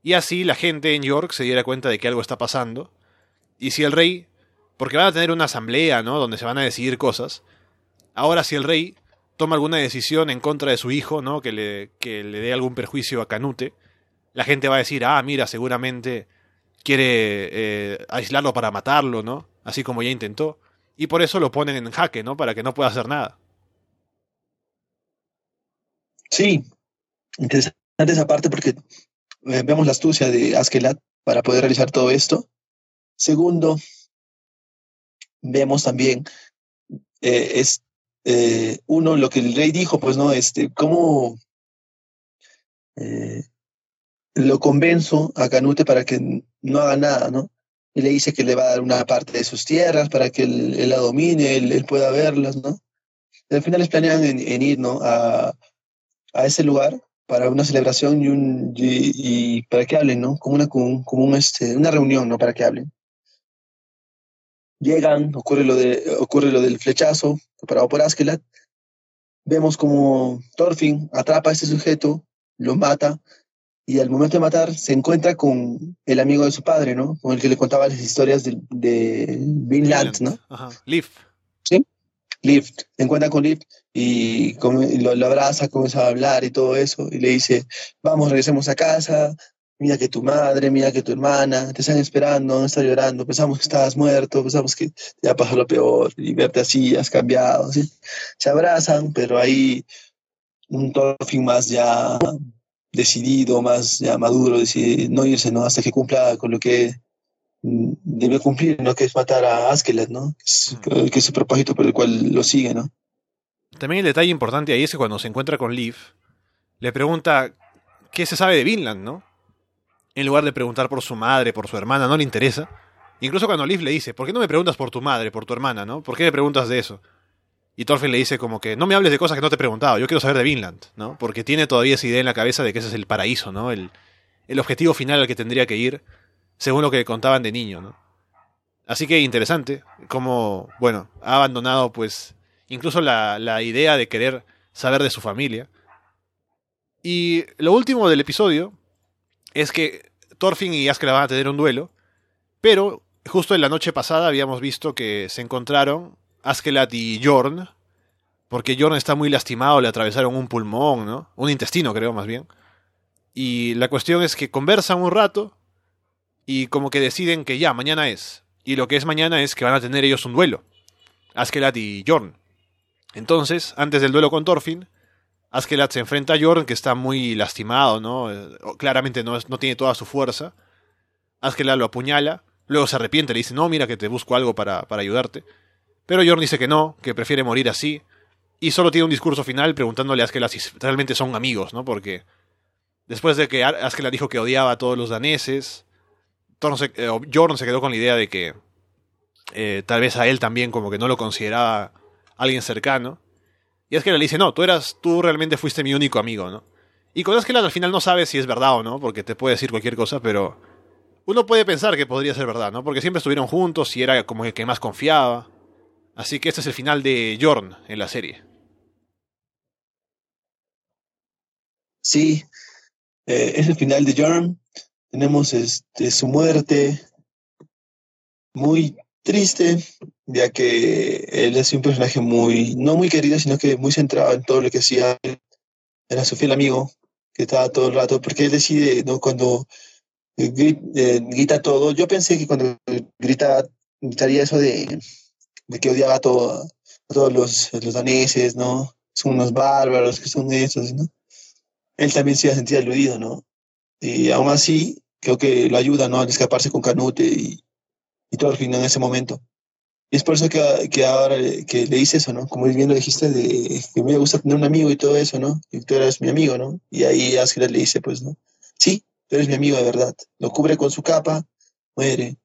S1: Y así la gente en York se diera cuenta de que algo está pasando. Y si el rey, porque van a tener una asamblea, ¿no? Donde se van a decidir cosas. Ahora si el rey toma alguna decisión en contra de su hijo, ¿no? Que le, que le dé algún perjuicio a Canute, la gente va a decir, ah, mira, seguramente quiere eh, aislarlo para matarlo, ¿no? Así como ya intentó. Y por eso lo ponen en jaque, ¿no? Para que no pueda hacer nada.
S2: Sí, interesante esa parte porque eh, vemos la astucia de Askeladd para poder realizar todo esto. Segundo, vemos también, eh, es eh, uno, lo que el rey dijo, pues no, este, cómo lo convenzo a Canute para que no haga nada, ¿no? Y le dice que le va a dar una parte de sus tierras para que él, la domine, él, pueda verlas, ¿no? al final les planean en, ir, ¿no? A, a ese lugar para una celebración y, un, y, para que hablen, ¿no? Como una, como, un, este, una reunión, ¿no? Para que hablen. Llegan, ocurre lo, de, ocurre lo del flechazo preparado por Askeladd. Vemos como Thorfinn atrapa a este sujeto, lo mata y al momento de matar se encuentra con el amigo de su padre, ¿no? Con el que le contaba las historias de, de Vinland, ¿no?
S1: Ajá, Liv.
S2: Sí, Liv. Se encuentra con Liv y, lo, lo, abraza, comienza a hablar y todo eso, y le dice, vamos, regresemos a casa, mira que tu madre, mira que tu hermana te están esperando, no estás llorando, pensamos que estabas muerto, pensamos que ya pasó lo peor, y verte así, has cambiado, ¿sí? Se abrazan, pero ahí un Thorfinn más ya decidido, más ya maduro, decide no irse, ¿no? Hasta que cumpla con lo que mm, debe cumplir, ¿no? Que es matar a Askeladd, ¿no? Que es, el propósito por el cual lo sigue, ¿no?
S1: También el detalle importante ahí es que cuando se encuentra con Liv, le pregunta qué se sabe de Vinland, ¿no? En lugar de preguntar por su madre, por su hermana, no le interesa. Incluso cuando Liv le dice, ¿por qué no me preguntas por tu madre, por tu hermana, ¿no? ¿Por qué me preguntas de eso? Y Thorfinn le dice como que no me hables de cosas que no te he preguntado, yo quiero saber de Vinland, ¿no? Porque tiene todavía esa idea en la cabeza de que ese es el paraíso, ¿no? El, el objetivo final al que tendría que ir, según lo que contaban de niño, ¿no? Así que interesante, como, bueno, ha abandonado pues incluso la, la idea de querer saber de su familia. Y lo último del episodio es que Thorfinn y Askeladd van a tener un duelo, pero justo en la noche pasada habíamos visto que se encontraron Askeladd y Jorn, porque Jorn está muy lastimado, le atravesaron un pulmón, ¿no? Un intestino, creo, más bien. Y la cuestión es que conversan un rato y como que deciden que ya, mañana es. Y lo que es mañana es que van a tener ellos un duelo. Askeladd y Jorn. Entonces, antes del duelo con Thorfinn, Askeladd se enfrenta a Jorn, que está muy lastimado, ¿no? Eh, claramente no, no tiene toda su fuerza. Askeladd lo apuñala, luego se arrepiente, le dice, no, mira que te busco algo para, para ayudarte. Pero Jorn dice que no, que prefiere morir así. Y solo tiene un discurso final preguntándole a Askeladd si realmente son amigos, ¿no? Porque después de que Askeladd dijo que odiaba a todos los daneses, se, eh, Jorn se quedó con la idea de que eh, tal vez a él también como que no lo consideraba alguien cercano. Y Askeladd le dice, no, tú eras, tú realmente fuiste mi único amigo, ¿no? Y con Askeladd al final no sabes si es verdad o no, porque te puede decir cualquier cosa, pero uno puede pensar que podría ser verdad, ¿no? Porque siempre estuvieron juntos y era como el que más confiaba. Así que este es el final de Jorn en la serie.
S2: Sí, eh, es el final de Jorn. Tenemos este, su muerte muy triste, ya que él es un personaje muy, no muy querido, sino que muy centrado en todo lo que hacía. Era su fiel amigo, que estaba todo el rato, porque él decide, ¿no? Cuando eh, grita todo, yo pensé que cuando grita, gritaría eso de, de que odiaba a, todo, a todos los, los, daneses, ¿no? Son unos bárbaros, que son esos, ¿no? Él también se iba a sentir aludido, ¿no? Y aún así, creo que lo ayuda, ¿no? A escaparse con Canute y, y todo el fin en ese momento. Es por eso que, que ahora que le hice eso, ¿no? Como bien lo dijiste, de que me gusta tener un amigo y todo eso, ¿no? Y tú eres mi amigo, ¿no? Y ahí Asgard le dice, pues, ¿no? Sí, tú eres mi amigo de verdad. Lo cubre con su capa, muere.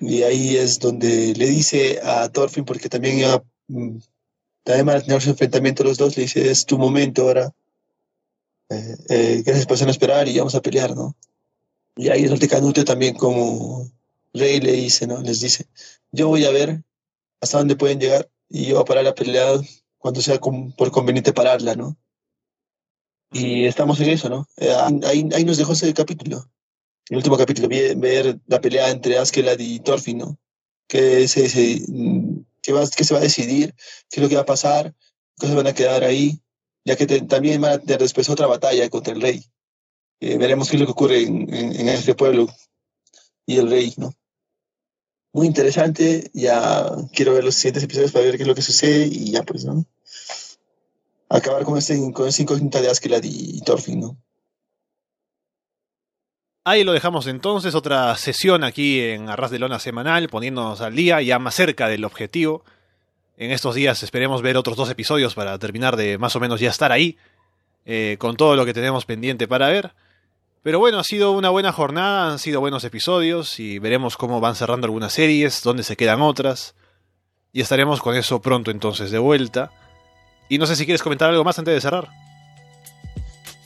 S2: Y ahí es donde le dice a Thorfinn, porque también iba, mm, también van a tener su enfrentamiento los dos, le dice, es tu momento ahora. Eh, eh, gracias por no esperar y vamos a pelear, ¿no? Y ahí es donde Canute también como rey le dice, ¿no? Les dice, yo voy a ver hasta dónde pueden llegar y yo voy a parar la pelea cuando sea por conveniente pararla, ¿no? Y estamos en eso, ¿no? Eh, ahí, ahí nos dejó ese capítulo. El último capítulo, ver la pelea entre Askeladd y Thorfinn, ¿no? ¿Qué se, se, qué, va, qué se va a decidir? ¿Qué es lo que va a pasar? ¿Qué se van a quedar ahí? Ya que también van a tener después otra batalla contra el rey. Eh, veremos qué es lo que ocurre en, en, en este pueblo y el rey, ¿no? Muy interesante. Ya quiero ver los siguientes episodios para ver qué es lo que sucede y ya pues, ¿no? Acabar con ese, con ese incógnita de Askeladd y Thorfinn, ¿no?
S1: Ahí lo dejamos entonces, otra sesión aquí en Arras de Lona semanal, poniéndonos al día, ya más cerca del objetivo. En estos días esperemos ver otros dos episodios para terminar de más o menos ya estar ahí, eh, con todo lo que tenemos pendiente para ver. Pero bueno, ha sido una buena jornada, han sido buenos episodios y veremos cómo van cerrando algunas series, dónde se quedan otras. Y estaremos con eso pronto entonces de vuelta. Y no sé si quieres comentar algo más antes de cerrar.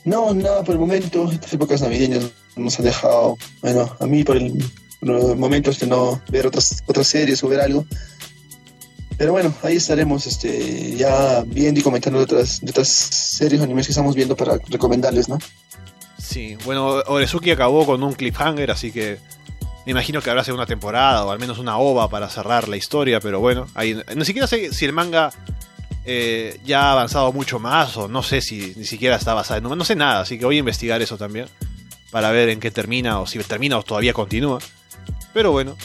S2: No, nada por el momento. Estas épocas navideñas nos han dejado, bueno, a mí por el, momento este, no ver otras, otras series o ver algo. Pero bueno, ahí estaremos este, ya viendo y comentando otras, de otras series o que estamos viendo para recomendarles, ¿no?
S1: Sí, bueno, Orezuki acabó con un cliffhanger, así que me imagino que habrá una temporada o al menos una ova para cerrar la historia, pero bueno, ahí, ni siquiera sé si el manga eh, ya ha avanzado mucho más o no sé si ni siquiera está basado, no, no sé nada, así que voy a investigar eso también para ver en qué termina o si termina o todavía continúa. Pero bueno,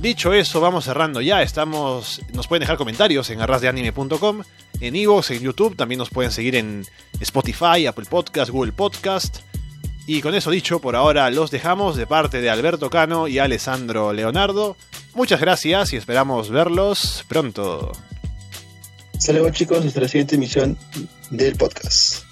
S1: dicho eso, vamos cerrando ya. Estamos, nos pueden dejar comentarios en arrasdeanime.com, en Evox, en YouTube, también nos pueden seguir en Spotify, Apple Podcast, Google Podcast. Y con eso dicho, por ahora los dejamos de parte de Alberto Cano y Alessandro Leonardo. Muchas gracias y esperamos verlos pronto.
S4: Hasta chicos, hasta la siguiente emisión del podcast.